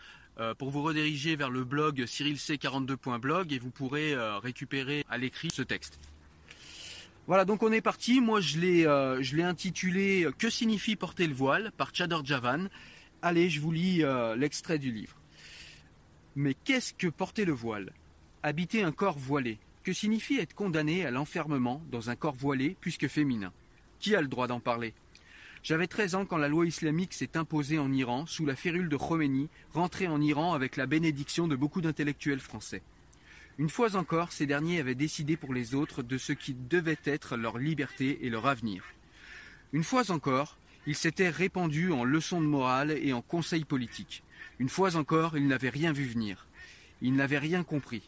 pour vous rediriger vers le blog cyrilc42.blog et vous pourrez récupérer à l'écrit ce texte. Voilà, donc on est parti. Moi, je l'ai, je l'ai intitulé Que signifie porter le voile par Chador Javan. Allez, je vous lis l'extrait du livre. Mais qu'est-ce que porter le voile? Habiter un corps voilé. Que signifie être condamné à l'enfermement dans un corps voilé puisque féminin? Qui a le droit d'en parler? J'avais 13 ans quand la loi islamique s'est imposée en Iran sous la férule de Khomeini, rentré en Iran avec la bénédiction de beaucoup d'intellectuels français. Une fois encore, ces derniers avaient décidé pour les autres de ce qui devait être leur liberté et leur avenir. Une fois encore, ils s'étaient répandus en leçons de morale et en conseils politiques. Une fois encore, ils n'avaient rien vu venir. Ils n'avaient rien compris.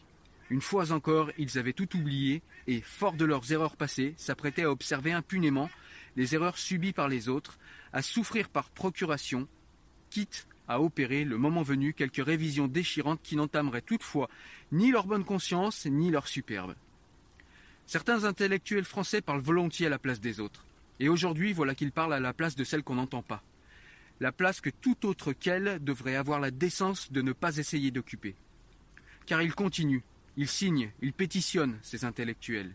Une fois encore, ils avaient tout oublié et, forts de leurs erreurs passées, s'apprêtaient à observer impunément les erreurs subies par les autres, à souffrir par procuration, quitte à opérer, le moment venu, quelques révisions déchirantes qui n'entameraient toutefois ni leur bonne conscience ni leur superbe. Certains intellectuels français parlent volontiers à la place des autres, et aujourd'hui voilà qu'ils parlent à la place de celle qu'on n'entend pas, la place que tout autre qu'elle devrait avoir la décence de ne pas essayer d'occuper. Car ils continuent, ils signent, ils pétitionnent, ces intellectuels.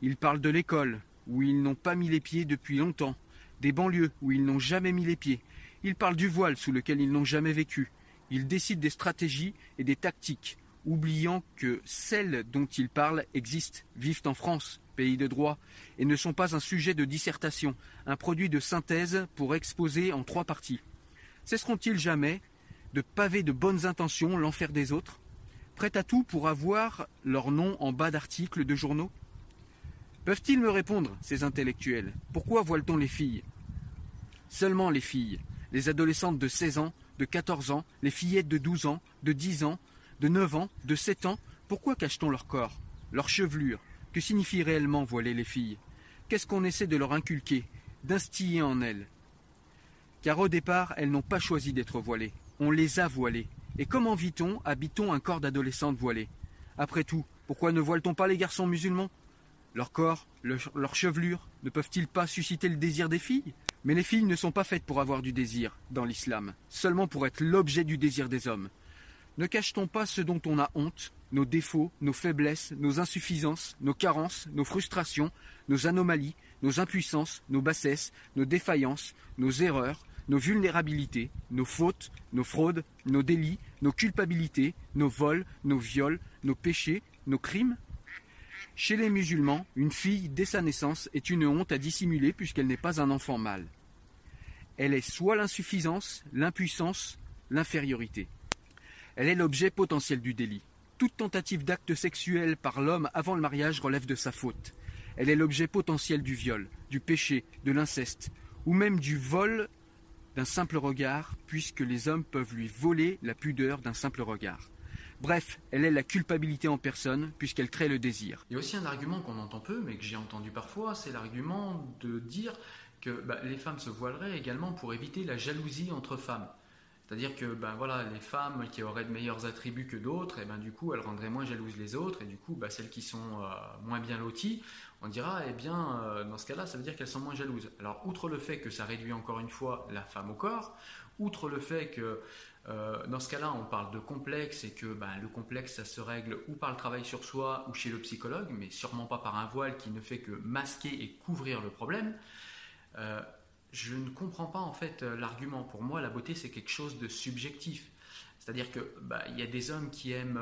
Ils parlent de l'école, où ils n'ont pas mis les pieds depuis longtemps, des banlieues où ils n'ont jamais mis les pieds, ils parlent du voile sous lequel ils n'ont jamais vécu. Ils décident des stratégies et des tactiques, oubliant que celles dont ils parlent existent, vivent en France, pays de droit, et ne sont pas un sujet de dissertation, un produit de synthèse pour exposer en trois parties. Cesseront-ils jamais de paver de bonnes intentions l'enfer des autres, prêts à tout pour avoir leur nom en bas d'articles de journaux Peuvent-ils me répondre, ces intellectuels? Pourquoi voile-t-on les filles? Seulement les filles, les adolescentes de 16 ans, de 14 ans, les fillettes de 12 ans, de 10 ans, de 9 ans, de 7 ans, pourquoi cache-t-on leur corps, leur chevelure? Que signifie réellement voiler les filles? Qu'est-ce qu'on essaie de leur inculquer, d'instiller en elles? Car au départ, elles n'ont pas choisi d'être voilées, on les a voilées. Et comment vit-on, habite-t-on un corps d'adolescente voilée? Après tout, pourquoi ne voile-t-on pas les garçons musulmans? Leur corps, leur chevelure, ne peuvent-ils pas susciter le désir des filles? Mais les filles ne sont pas faites pour avoir du désir dans l'islam, seulement pour être l'objet du désir des hommes. Ne cache-t-on pas ce dont on a honte, nos défauts, nos faiblesses, nos insuffisances, nos carences, nos frustrations, nos anomalies, nos impuissances, nos bassesses, nos défaillances, nos erreurs, nos vulnérabilités, nos fautes, nos fraudes, nos délits, nos culpabilités, nos vols, nos viols, nos péchés, nos crimes chez les musulmans, une fille, dès sa naissance, est une honte à dissimuler puisqu'elle n'est pas un enfant mâle. Elle est soit l'insuffisance, l'impuissance, l'infériorité. Elle est l'objet potentiel du délit. Toute tentative d'acte sexuel par l'homme avant le mariage relève de sa faute. Elle est l'objet potentiel du viol, du péché, de l'inceste, ou même du vol d'un simple regard, puisque les hommes peuvent lui voler la pudeur d'un simple regard. Bref, elle est la culpabilité en personne puisqu'elle crée le désir. Il y a aussi un argument qu'on entend peu mais que j'ai entendu parfois, c'est l'argument de dire que bah, les femmes se voileraient également pour éviter la jalousie entre femmes. C'est-à-dire que ben voilà, les femmes qui auraient de meilleurs attributs que d'autres, et eh ben du coup elles rendraient moins jalouses les autres, et du coup bah, celles qui sont euh, moins bien loties, on dira eh bien euh, dans ce cas-là ça veut dire qu'elles sont moins jalouses. Alors outre le fait que ça réduit encore une fois la femme au corps, outre le fait que euh, dans ce cas-là, on parle de complexe et que ben, le complexe, ça se règle ou par le travail sur soi ou chez le psychologue, mais sûrement pas par un voile qui ne fait que masquer et couvrir le problème. Euh, je ne comprends pas en fait l'argument. Pour moi, la beauté, c'est quelque chose de subjectif. C'est-à-dire que bah, y a des hommes qui aiment,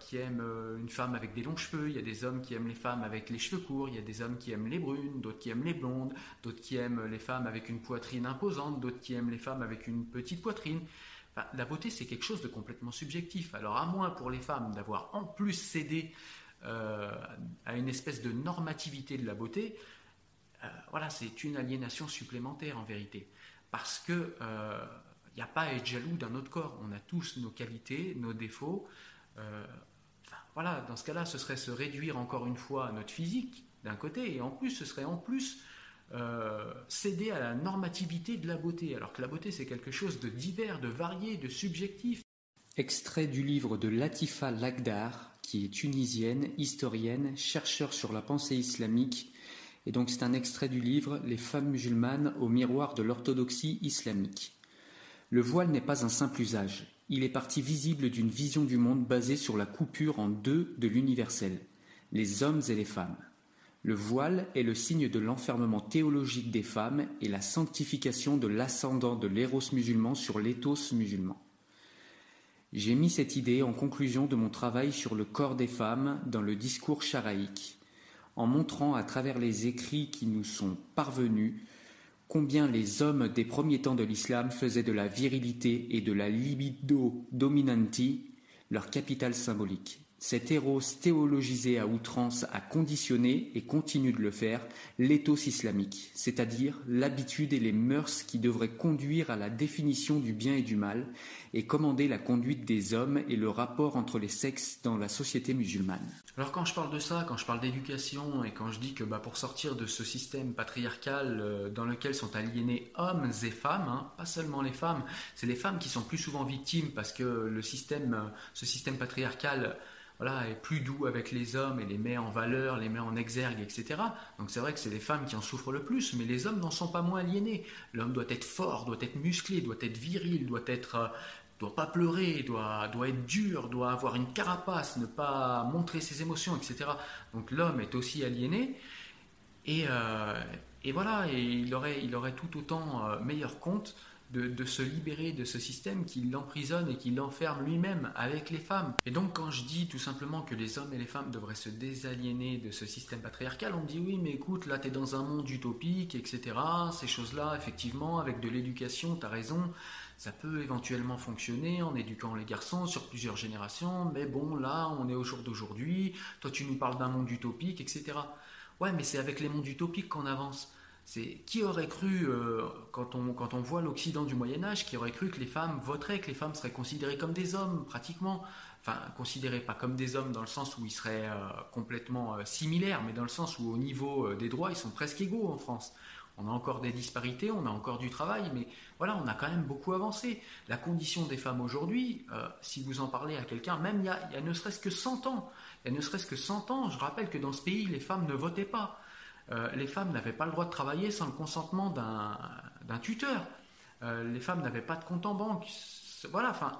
qui aiment une femme avec des longs cheveux, il y a des hommes qui aiment les femmes avec les cheveux courts, il y a des hommes qui aiment les brunes, d'autres qui aiment les blondes, d'autres qui aiment les femmes avec une poitrine imposante, d'autres qui aiment les femmes avec une petite poitrine la beauté, c'est quelque chose de complètement subjectif. Alors, à moins pour les femmes d'avoir en plus cédé euh, à une espèce de normativité de la beauté, euh, voilà, c'est une aliénation supplémentaire en vérité. Parce que euh, n'y a pas à être jaloux d'un autre corps. On a tous nos qualités, nos défauts. voilà, dans ce cas-là, ce serait se réduire encore une fois à notre physique d'un côté, et en plus, ce serait en plus euh, céder à la normativité de la beauté, alors que la beauté c'est quelque chose de divers, de varié, de subjectif. Extrait du livre de Latifa Lagdar, qui est tunisienne, historienne, chercheur sur la pensée islamique, et donc c'est un extrait du livre Les femmes musulmanes au miroir de l'orthodoxie islamique. Le voile n'est pas un simple usage, il est partie visible d'une vision du monde basée sur la coupure en deux de l'universel, les hommes et les femmes. Le voile est le signe de l'enfermement théologique des femmes et la sanctification de l'ascendant de l'éros musulman sur l'éthos musulman. J'ai mis cette idée en conclusion de mon travail sur le corps des femmes dans le discours charaïque, en montrant à travers les écrits qui nous sont parvenus combien les hommes des premiers temps de l'islam faisaient de la virilité et de la libido dominanti leur capital symbolique. Cet héros théologisé à outrance a conditionné, et continue de le faire, l'éthos islamique, c'est-à-dire l'habitude et les mœurs qui devraient conduire à la définition du bien et du mal, et commander la conduite des hommes et le rapport entre les sexes dans la société musulmane. Alors quand je parle de ça, quand je parle d'éducation, et quand je dis que bah, pour sortir de ce système patriarcal euh, dans lequel sont aliénés hommes et femmes, hein, pas seulement les femmes, c'est les femmes qui sont plus souvent victimes parce que euh, ce système patriarcal voilà, est plus doux avec les hommes et les met en valeur, les met en exergue, etc. Donc c'est vrai que c'est les femmes qui en souffrent le plus, mais les hommes n'en sont pas moins aliénés. L'homme doit être fort, doit être musclé, doit être viril, doit être euh, doit pas pleurer, doit, doit être dur, doit avoir une carapace, ne pas montrer ses émotions, etc. Donc l'homme est aussi aliéné. Et, euh, et voilà, et il aurait, il aurait tout autant euh, meilleur compte de, se libérer de ce système qui l'emprisonne et qui l'enferme lui-même avec les femmes. Et donc quand je dis tout simplement que les hommes et les femmes devraient se désaliéner de ce système patriarcal, on me dit oui mais écoute là tu es dans un monde utopique, etc. Ces choses-là, effectivement, avec de l'éducation, tu as raison, ça peut éventuellement fonctionner en éduquant les garçons sur plusieurs générations, mais bon là on est au jour d'aujourd'hui, toi tu nous parles d'un monde utopique, etc. Ouais mais c'est avec les mondes utopiques qu'on avance. C'est qui aurait cru, euh, quand, on, quand on voit l'Occident du Moyen Âge, qui aurait cru que les femmes voteraient, que les femmes seraient considérées comme des hommes, pratiquement? Enfin, considérées pas comme des hommes dans le sens où ils seraient euh, complètement euh, similaires, mais dans le sens où au niveau des droits, ils sont presque égaux en France. On a encore des disparités, on a encore du travail, mais voilà, on a quand même beaucoup avancé. La condition des femmes aujourd'hui, si vous en parlez à quelqu'un, même il y, a, il y a ne serait-ce que 100 ans, il y a ne serait-ce que 100 ans, je rappelle que dans ce pays, les femmes ne votaient pas. Euh, les femmes n'avaient pas le droit de travailler sans le consentement d'un tuteur. Euh, les femmes n'avaient pas de compte en banque. Voilà, enfin,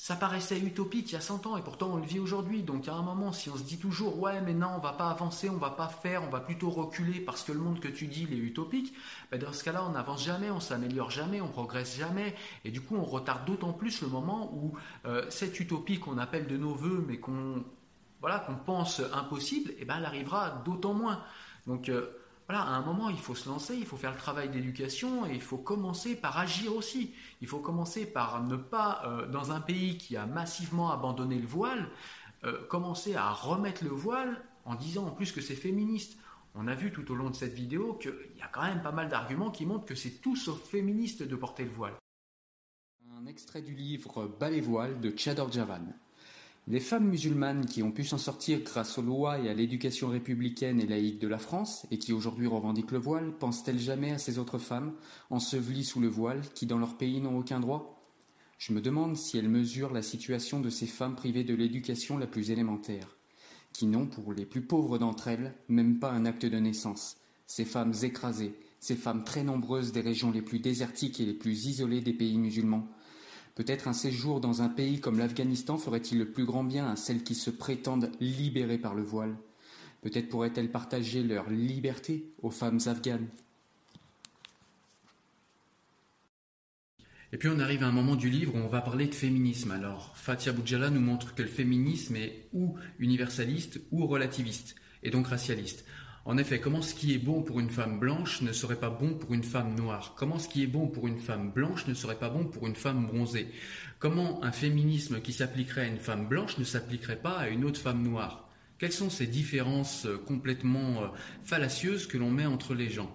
ça paraissait utopique il y a 100 ans et pourtant on le vit aujourd'hui. Donc à un moment, si on se dit toujours ouais mais non, on va pas avancer, on va pas faire, on va plutôt reculer parce que le monde que tu dis il est utopique, ben dans ce cas-là on n'avance jamais, on s'améliore jamais, on progresse jamais et du coup on retarde d'autant plus le moment où euh, cette utopie qu'on appelle de nos voeux mais qu'on voilà qu'on pense impossible, et eh ben elle arrivera d'autant moins. Donc euh, voilà, à un moment, il faut se lancer, il faut faire le travail d'éducation et il faut commencer par agir aussi. Il faut commencer par ne pas, euh, dans un pays qui a massivement abandonné le voile, euh, commencer à remettre le voile en disant en plus que c'est féministe. On a vu tout au long de cette vidéo qu'il y a quand même pas mal d'arguments qui montrent que c'est tout sauf féministe de porter le voile. Un extrait du livre Ballet voile de Chador Javan. Les femmes musulmanes qui ont pu s'en sortir grâce aux lois et à l'éducation républicaine et laïque de la France, et qui aujourd'hui revendiquent le voile, pensent-elles jamais à ces autres femmes, ensevelies sous le voile, qui dans leur pays n'ont aucun droit? Je me demande si elles mesurent la situation de ces femmes privées de l'éducation la plus élémentaire, qui n'ont, pour les plus pauvres d'entre elles, même pas un acte de naissance, ces femmes écrasées, ces femmes très nombreuses des régions les plus désertiques et les plus isolées des pays musulmans, Peut-être un séjour dans un pays comme l'Afghanistan ferait-il le plus grand bien à celles qui se prétendent libérées par le voile? Peut-être pourraient-elles partager leur liberté aux femmes afghanes? Et puis on arrive à un moment du livre où on va parler de féminisme. Alors Fatia Boudjala nous montre que le féminisme est ou universaliste ou relativiste, et donc racialiste. En effet, comment ce qui est bon pour une femme blanche ne serait pas bon pour une femme noire? Comment ce qui est bon pour une femme blanche ne serait pas bon pour une femme bronzée? Comment un féminisme qui s'appliquerait à une femme blanche ne s'appliquerait pas à une autre femme noire? Quelles sont ces différences euh, complètement euh, fallacieuses que l'on met entre les gens?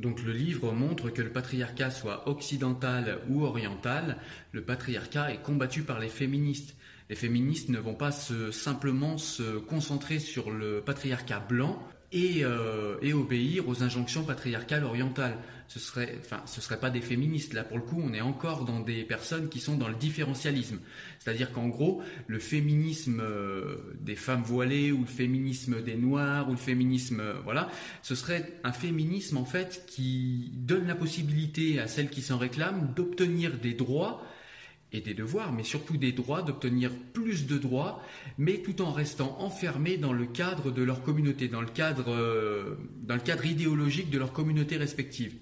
Donc le livre montre que le patriarcat soit occidental ou oriental, le patriarcat est combattu par les féministes. Les féministes ne vont pas simplement se concentrer sur le patriarcat blanc, euh, et, obéir aux injonctions patriarcales orientales. Ce serait, enfin, ce serait pas des féministes. Là, pour le coup, on est encore dans des personnes qui sont dans le différentialisme. C'est-à-dire qu'en gros, le féminisme euh, des femmes voilées ou le féminisme des noirs ou le féminisme, euh, voilà, ce serait un féminisme en fait qui donne la possibilité à celles qui s'en réclament d'obtenir des droits et des devoirs, mais surtout des droits, d'obtenir plus de droits, mais tout en restant enfermés dans le cadre de leur communauté, dans le cadre, euh, dans le cadre idéologique de leur communauté respective.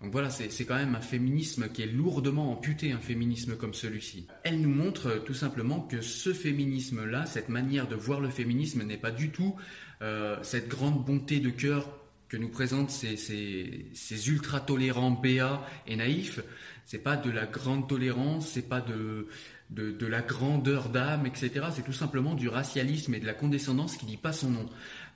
Donc voilà, c'est quand même un féminisme qui est lourdement amputé, un féminisme comme celui-ci. Elle nous montre euh, tout simplement que ce féminisme-là, cette manière de voir le féminisme n'est pas du tout euh, cette grande bonté de cœur que nous présentent ces, ces, ultra-tolérants béats et naïfs. C'est pas de la grande tolérance, c'est pas de, de, de, la grandeur d'âme, etc. C'est tout simplement du racialisme et de la condescendance qui dit pas son nom.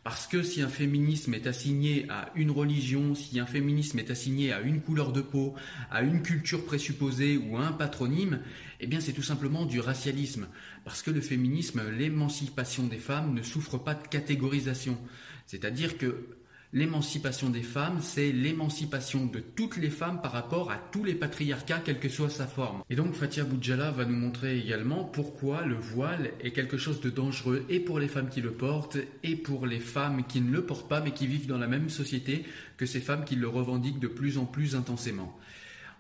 Parce que si un féminisme est assigné à une religion, si un féminisme est assigné à une couleur de peau, à une culture présupposée ou à un patronyme, eh bien c'est tout simplement du racialisme. Parce que le féminisme, l'émancipation des femmes ne souffre pas de catégorisation. C'est-à-dire que L'émancipation des femmes, c'est l'émancipation de toutes les femmes par rapport à tous les patriarcats, quelle que soit sa forme. Et donc Fatia Boudjala va nous montrer également pourquoi le voile est quelque chose de dangereux et pour les femmes qui le portent et pour les femmes qui ne le portent pas mais qui vivent dans la même société que ces femmes qui le revendiquent de plus en plus intensément.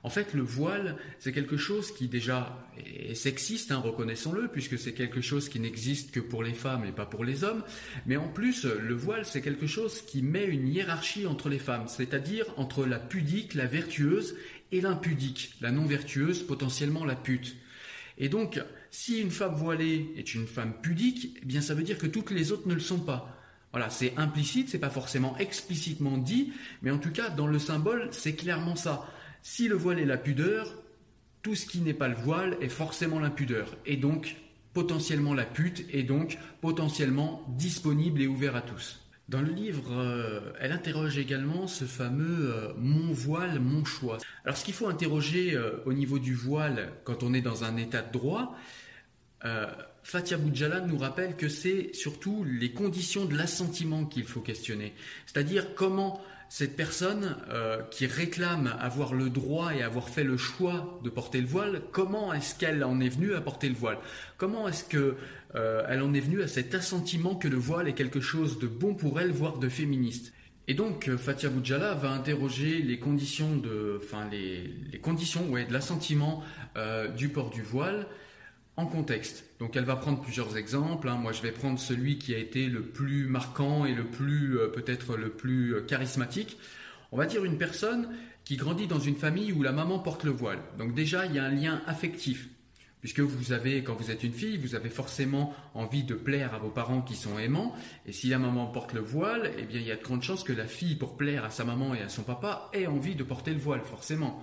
En fait, le voile, c'est quelque chose qui déjà est sexiste, hein, reconnaissons-le, puisque c'est quelque chose qui n'existe que pour les femmes et pas pour les hommes. Mais en plus, le voile, c'est quelque chose qui met une hiérarchie entre les femmes, c'est-à-dire entre la pudique, la vertueuse, et l'impudique, la non vertueuse, potentiellement la pute. Et donc, si une femme voilée est une femme pudique, eh bien ça veut dire que toutes les autres ne le sont pas. Voilà, c'est implicite, c'est pas forcément explicitement dit, mais en tout cas, dans le symbole, c'est clairement ça. Si le voile est la pudeur, tout ce qui n'est pas le voile est forcément l'impudeur, et donc potentiellement la pute, et donc potentiellement disponible et ouvert à tous. Dans le livre, euh, elle interroge également ce fameux euh, mon voile, mon choix. Alors ce qu'il faut interroger euh, au niveau du voile quand on est dans un état de droit, Fatia Boudjala nous rappelle que c'est surtout les conditions de l'assentiment qu'il faut questionner. C'est-à-dire comment cette personne euh, qui réclame avoir le droit et avoir fait le choix de porter le voile, comment est-ce qu'elle en est venue à porter le voile? Comment est-ce qu'elle euh, en est venue à cet assentiment que le voile est quelque chose de bon pour elle, voire de féministe? Et donc euh, Fatia Boudjala va interroger les conditions de, enfin les, conditions, ouais, de l'assentiment du port du voile en contexte. Donc elle va prendre plusieurs exemples. Hein. Moi je vais prendre celui qui a été le plus marquant et le plus euh, peut-être le plus euh, charismatique. On va dire une personne qui grandit dans une famille où la maman porte le voile. Donc déjà il y a un lien affectif. Puisque vous avez, quand vous êtes une fille, vous avez forcément envie de plaire à vos parents qui sont aimants. Et si la maman porte le voile, eh bien, il y a de grandes chances que la fille, pour plaire à sa maman et à son papa, ait envie de porter le voile, forcément.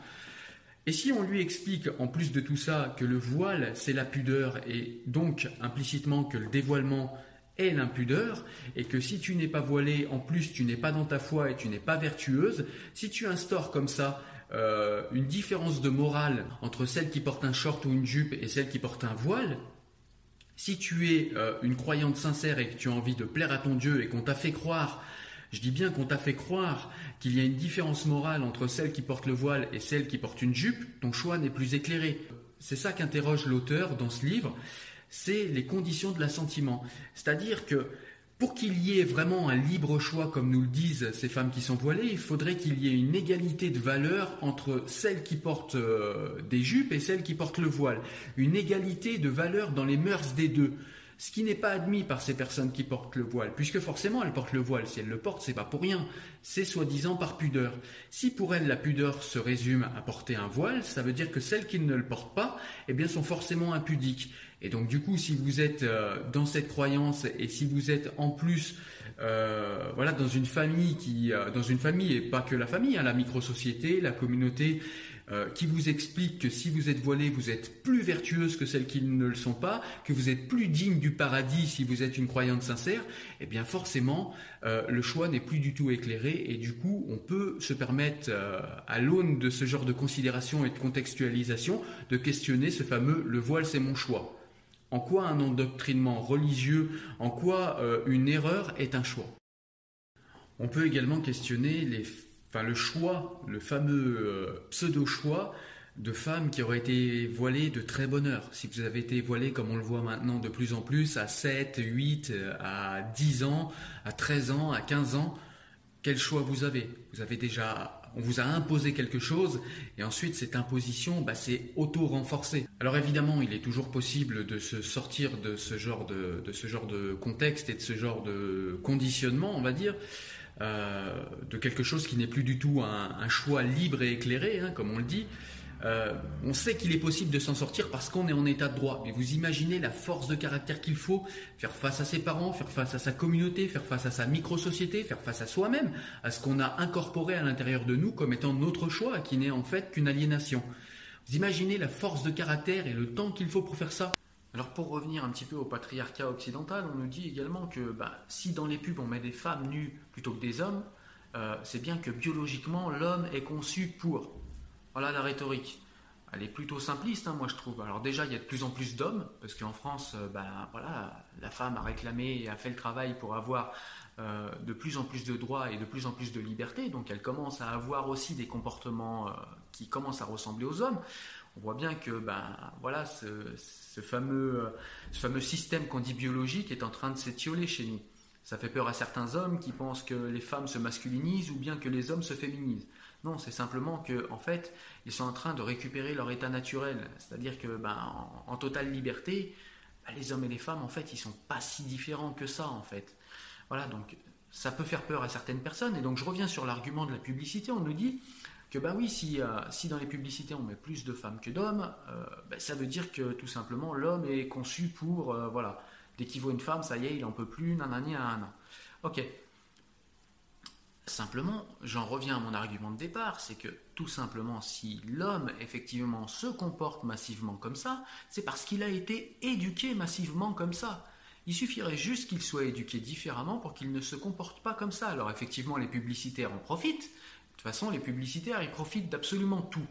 Et si on lui explique, en plus de tout ça, que le voile, c'est la pudeur, et donc implicitement que le dévoilement est l'impudeur, et que si tu n'es pas voilé, en plus tu n'es pas dans ta foi et tu n'es pas vertueuse, si tu instaures comme ça euh, une différence de morale entre celle qui porte un short ou une jupe et celle qui porte un voile, si tu es euh, une croyante sincère et que tu as envie de plaire à ton Dieu et qu'on t'a fait croire je dis bien qu'on t'a fait croire qu'il y a une différence morale entre celle qui porte le voile et celle qui porte une jupe, ton choix n'est plus éclairé. C'est ça qu'interroge l'auteur dans ce livre, c'est les conditions de l'assentiment. C'est-à-dire que pour qu'il y ait vraiment un libre choix, comme nous le disent ces femmes qui sont voilées, il faudrait qu'il y ait une égalité de valeur entre celles qui portent euh, des jupes et celles qui portent le voile. Une égalité de valeur dans les mœurs des deux. Ce qui n'est pas admis par ces personnes qui portent le voile, puisque forcément elles portent le voile. Si elles le portent, c'est pas pour rien. C'est soi-disant par pudeur. Si pour elles la pudeur se résume à porter un voile, ça veut dire que celles qui ne le portent pas, eh bien, sont forcément impudiques. Et donc, du coup, si vous êtes euh, dans cette croyance et si vous êtes en plus euh, voilà, dans une famille qui, euh, dans une famille et pas que la famille, hein, la micro-société, la communauté euh, qui vous explique que si vous êtes voilé, vous êtes plus vertueuse que celles qui ne le sont pas, que vous êtes plus digne du paradis si vous êtes une croyante sincère, eh bien forcément, euh, le choix n'est plus du tout éclairé et du coup, on peut se permettre, euh, à l'aune de ce genre de considération et de contextualisation, de questionner ce fameux le voile c'est mon choix. En quoi un endoctrinement religieux, en quoi une erreur est un choix? On peut également questionner les enfin le choix, le fameux euh, pseudo-choix de femmes qui auraient été voilées de très bonne heure. Si vous avez été voilé, comme on le voit maintenant de plus en plus, à 7, 8, euh, à 10 ans, à 13 ans, à 15 ans, quel choix vous avez? Vous avez déjà on vous a imposé quelque chose et ensuite cette imposition bah, s'est auto-renforcée. Alors évidemment, il est toujours possible de se sortir de ce genre de ce genre de contexte et de ce genre de conditionnement, on va dire. Euh, de quelque chose qui n'est plus du tout un, choix libre et éclairé, hein, comme on le dit, euh, on sait qu'il est possible de s'en sortir parce qu'on est en état de droit. Mais vous imaginez la force de caractère qu'il faut faire face à ses parents, faire face à sa communauté, faire face à sa micro-société, faire face à soi-même, à ce qu'on a incorporé à l'intérieur de nous comme étant notre choix, qui n'est en fait qu'une aliénation. Vous imaginez la force de caractère et le temps qu'il faut pour faire ça? Alors pour revenir un petit peu au patriarcat occidental, on nous dit également que bah, si dans les pubs on met des femmes nues plutôt que des hommes, euh, c'est bien que biologiquement l'homme est conçu pour. Voilà la rhétorique. Elle est plutôt simpliste, hein, moi je trouve. Alors déjà, il y a de plus en plus d'hommes, parce qu'en France, euh, ben, voilà, la femme a réclamé et a fait le travail pour avoir euh, de plus en plus de droits et de plus en plus de liberté. Donc elle commence à avoir aussi des comportements qui commencent à ressembler aux hommes. On voit bien que ben, voilà, ce, fameux, ce fameux système qu'on dit biologique est en train de s'étioler chez nous. Ça fait peur à certains hommes qui pensent que les femmes se masculinisent ou bien que les hommes se féminisent. Non, c'est simplement que, en fait, ils sont en train de récupérer leur état naturel. C'est-à-dire que, ben, en, totale liberté, ben, les hommes et les femmes, en fait, ils sont pas si différents que ça, en fait. Voilà, donc ça peut faire peur à certaines personnes. Et donc, je reviens sur l'argument de la publicité. On nous dit que, ben oui, si, euh, si dans les publicités on met plus de femmes que d'hommes, euh, ben, ça veut dire que tout simplement l'homme est conçu pour, euh, voilà, dès qu'il voit une femme, ça y est, il en peut plus, nanani, nanana. Ok, Simplement, j'en reviens à mon argument de départ, c'est que tout simplement, si l'homme effectivement se comporte massivement comme ça, c'est parce qu'il a été éduqué massivement comme ça. Il suffirait juste qu'il soit éduqué différemment pour qu'il ne se comporte pas comme ça. Alors effectivement, les publicitaires en profitent. De toute façon, les publicitaires, ils profitent d'absolument tout.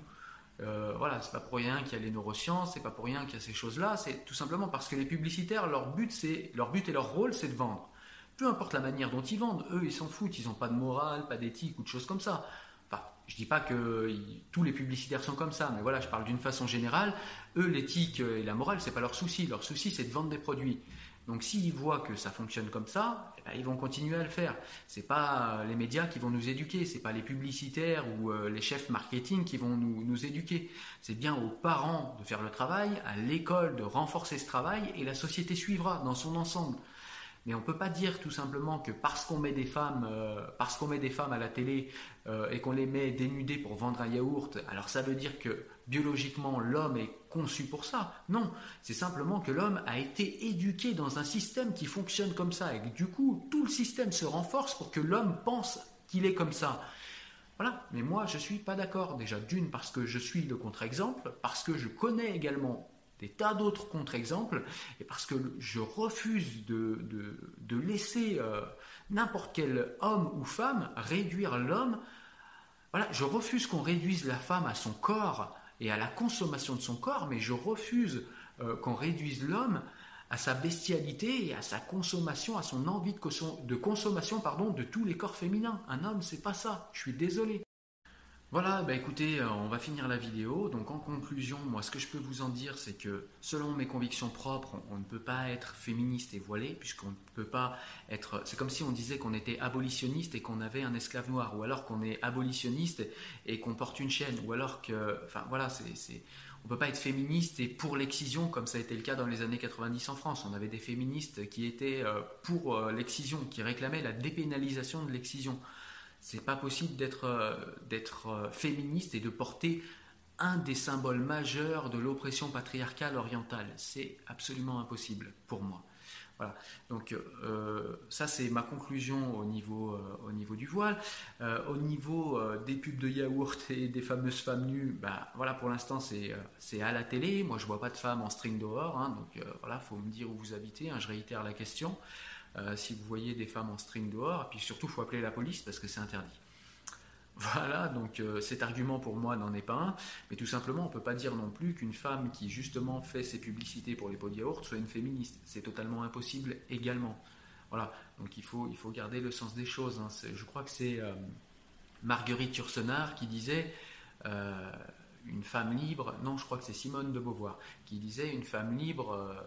Euh, voilà, c'est pas pour rien qu'il y a les neurosciences, c'est pas pour rien qu'il y a ces choses-là. C'est tout simplement parce que les publicitaires, leur but, c'est leur but et leur rôle, c'est de vendre. Peu importe la manière dont ils vendent, eux, ils s'en foutent, ils n'ont pas de morale, pas d'éthique ou de choses comme ça. Enfin, je dis pas que tous les publicitaires sont comme ça, mais voilà, je parle d'une façon générale. Eux, l'éthique et la morale, c'est pas leur souci. Leur souci, c'est de vendre des produits. Donc, s'ils voient que ça fonctionne comme ça, eh ben, ils vont continuer à le faire. C'est pas les médias qui vont nous éduquer, c'est pas les publicitaires ou euh, les chefs marketing qui vont nous, nous éduquer. C'est bien aux parents de faire le travail, à l'école de renforcer ce travail, et la société suivra dans son ensemble. Mais on ne peut pas dire tout simplement que parce qu'on met des femmes, euh, parce qu'on met des femmes à la télé euh, et qu'on les met dénudées pour vendre un yaourt, alors ça veut dire que biologiquement l'homme est conçu pour ça. Non, c'est simplement que l'homme a été éduqué dans un système qui fonctionne comme ça et que du coup tout le système se renforce pour que l'homme pense qu'il est comme ça. Voilà, mais moi je ne suis pas d'accord. Déjà d'une parce que je suis le contre-exemple, parce que je connais également des tas d'autres contre-exemples, et parce que je refuse de, de, laisser euh, n'importe quel homme ou femme réduire l'homme. Voilà, je refuse qu'on réduise la femme à son corps et à la consommation de son corps, mais je refuse euh, qu'on réduise l'homme à sa bestialité et à sa consommation, à son envie de, consommation pardon, de tous les corps féminins. Un homme, c'est pas ça. Je suis désolé. Voilà, bah écoutez, euh, on va finir la vidéo. Donc en conclusion, moi ce que je peux vous en dire, c'est que selon mes convictions propres, on, ne peut pas être féministe et voilé, puisqu'on ne peut pas être... C'est comme si on disait qu'on était abolitionniste et qu'on avait un esclave noir, ou alors qu'on est abolitionniste et qu'on porte une chaîne, ou alors que... Enfin voilà, c'est... On ne peut pas être féministe et pour l'excision comme ça a été le cas dans les années 90 en France. On avait des féministes qui étaient euh, pour euh, l'excision, qui réclamaient la dépénalisation de l'excision. C'est pas possible d'être euh, euh, féministe et de porter un des symboles majeurs de l'oppression patriarcale orientale. C'est absolument impossible pour moi. Voilà. Donc euh, ça c'est ma conclusion au niveau, au niveau du voile. au niveau des pubs de yaourt et des fameuses femmes nues, bah, voilà pour l'instant c'est à la télé. Moi je vois pas de femmes en string dehors, hein, donc voilà faut me dire où vous habitez. Hein, je réitère la question. Euh, si vous voyez des femmes en string dehors, et puis surtout, il faut appeler la police parce que c'est interdit. Voilà, donc euh, cet argument pour moi n'en est pas un, mais tout simplement on ne peut pas dire non plus qu'une femme qui justement fait ses publicités pour les pots de yaourt soit une féministe. C'est totalement impossible également. Voilà, donc il faut, il faut garder le sens des choses. Hein. Je crois que c'est euh, Marguerite Yourcenar qui disait une femme libre, non je crois que c'est Simone de Beauvoir, qui disait une femme libre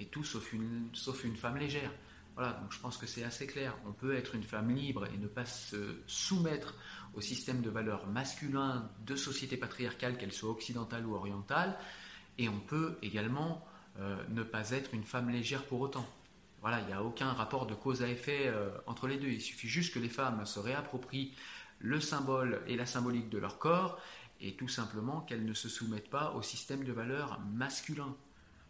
est tout sauf une, sauf une femme légère. Voilà, donc je pense que c'est assez clair. On peut être une femme libre et ne pas se soumettre au système de valeurs masculin de société patriarcale, qu'elle soit occidentale ou orientale, et on peut également euh, ne pas être une femme légère pour autant. Voilà, il n'y a aucun rapport de cause à effet euh, entre les deux. Il suffit juste que les femmes se réapproprient le symbole et la symbolique de leur corps et tout simplement qu'elles ne se soumettent pas au système de valeurs masculin.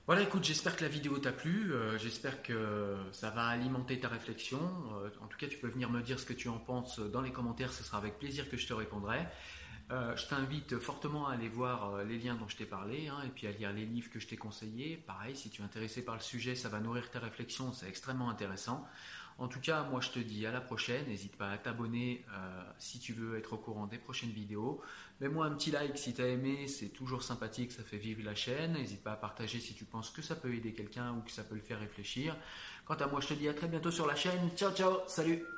Voilà, écoute, j'espère que la vidéo t'a plu, euh, j'espère que ça va alimenter ta réflexion. Euh, en tout cas, tu peux venir me dire ce que tu en penses dans les commentaires, ce sera avec plaisir que je te répondrai. Euh, je t'invite fortement à aller voir les liens dont je t'ai parlé hein, et puis à lire les livres que je t'ai conseillés. Pareil, si tu es intéressé par le sujet, ça va nourrir ta réflexion, c'est extrêmement intéressant. En tout cas, moi je te dis à la prochaine. N'hésite pas à t'abonner euh, si tu veux être au courant des prochaines vidéos. Mets-moi un petit like si tu as aimé, c'est toujours sympathique, ça fait vivre la chaîne. N'hésite pas à partager si tu penses que ça peut aider quelqu'un ou que ça peut le faire réfléchir. Quant à moi, je te dis à très bientôt sur la chaîne. Ciao ciao, salut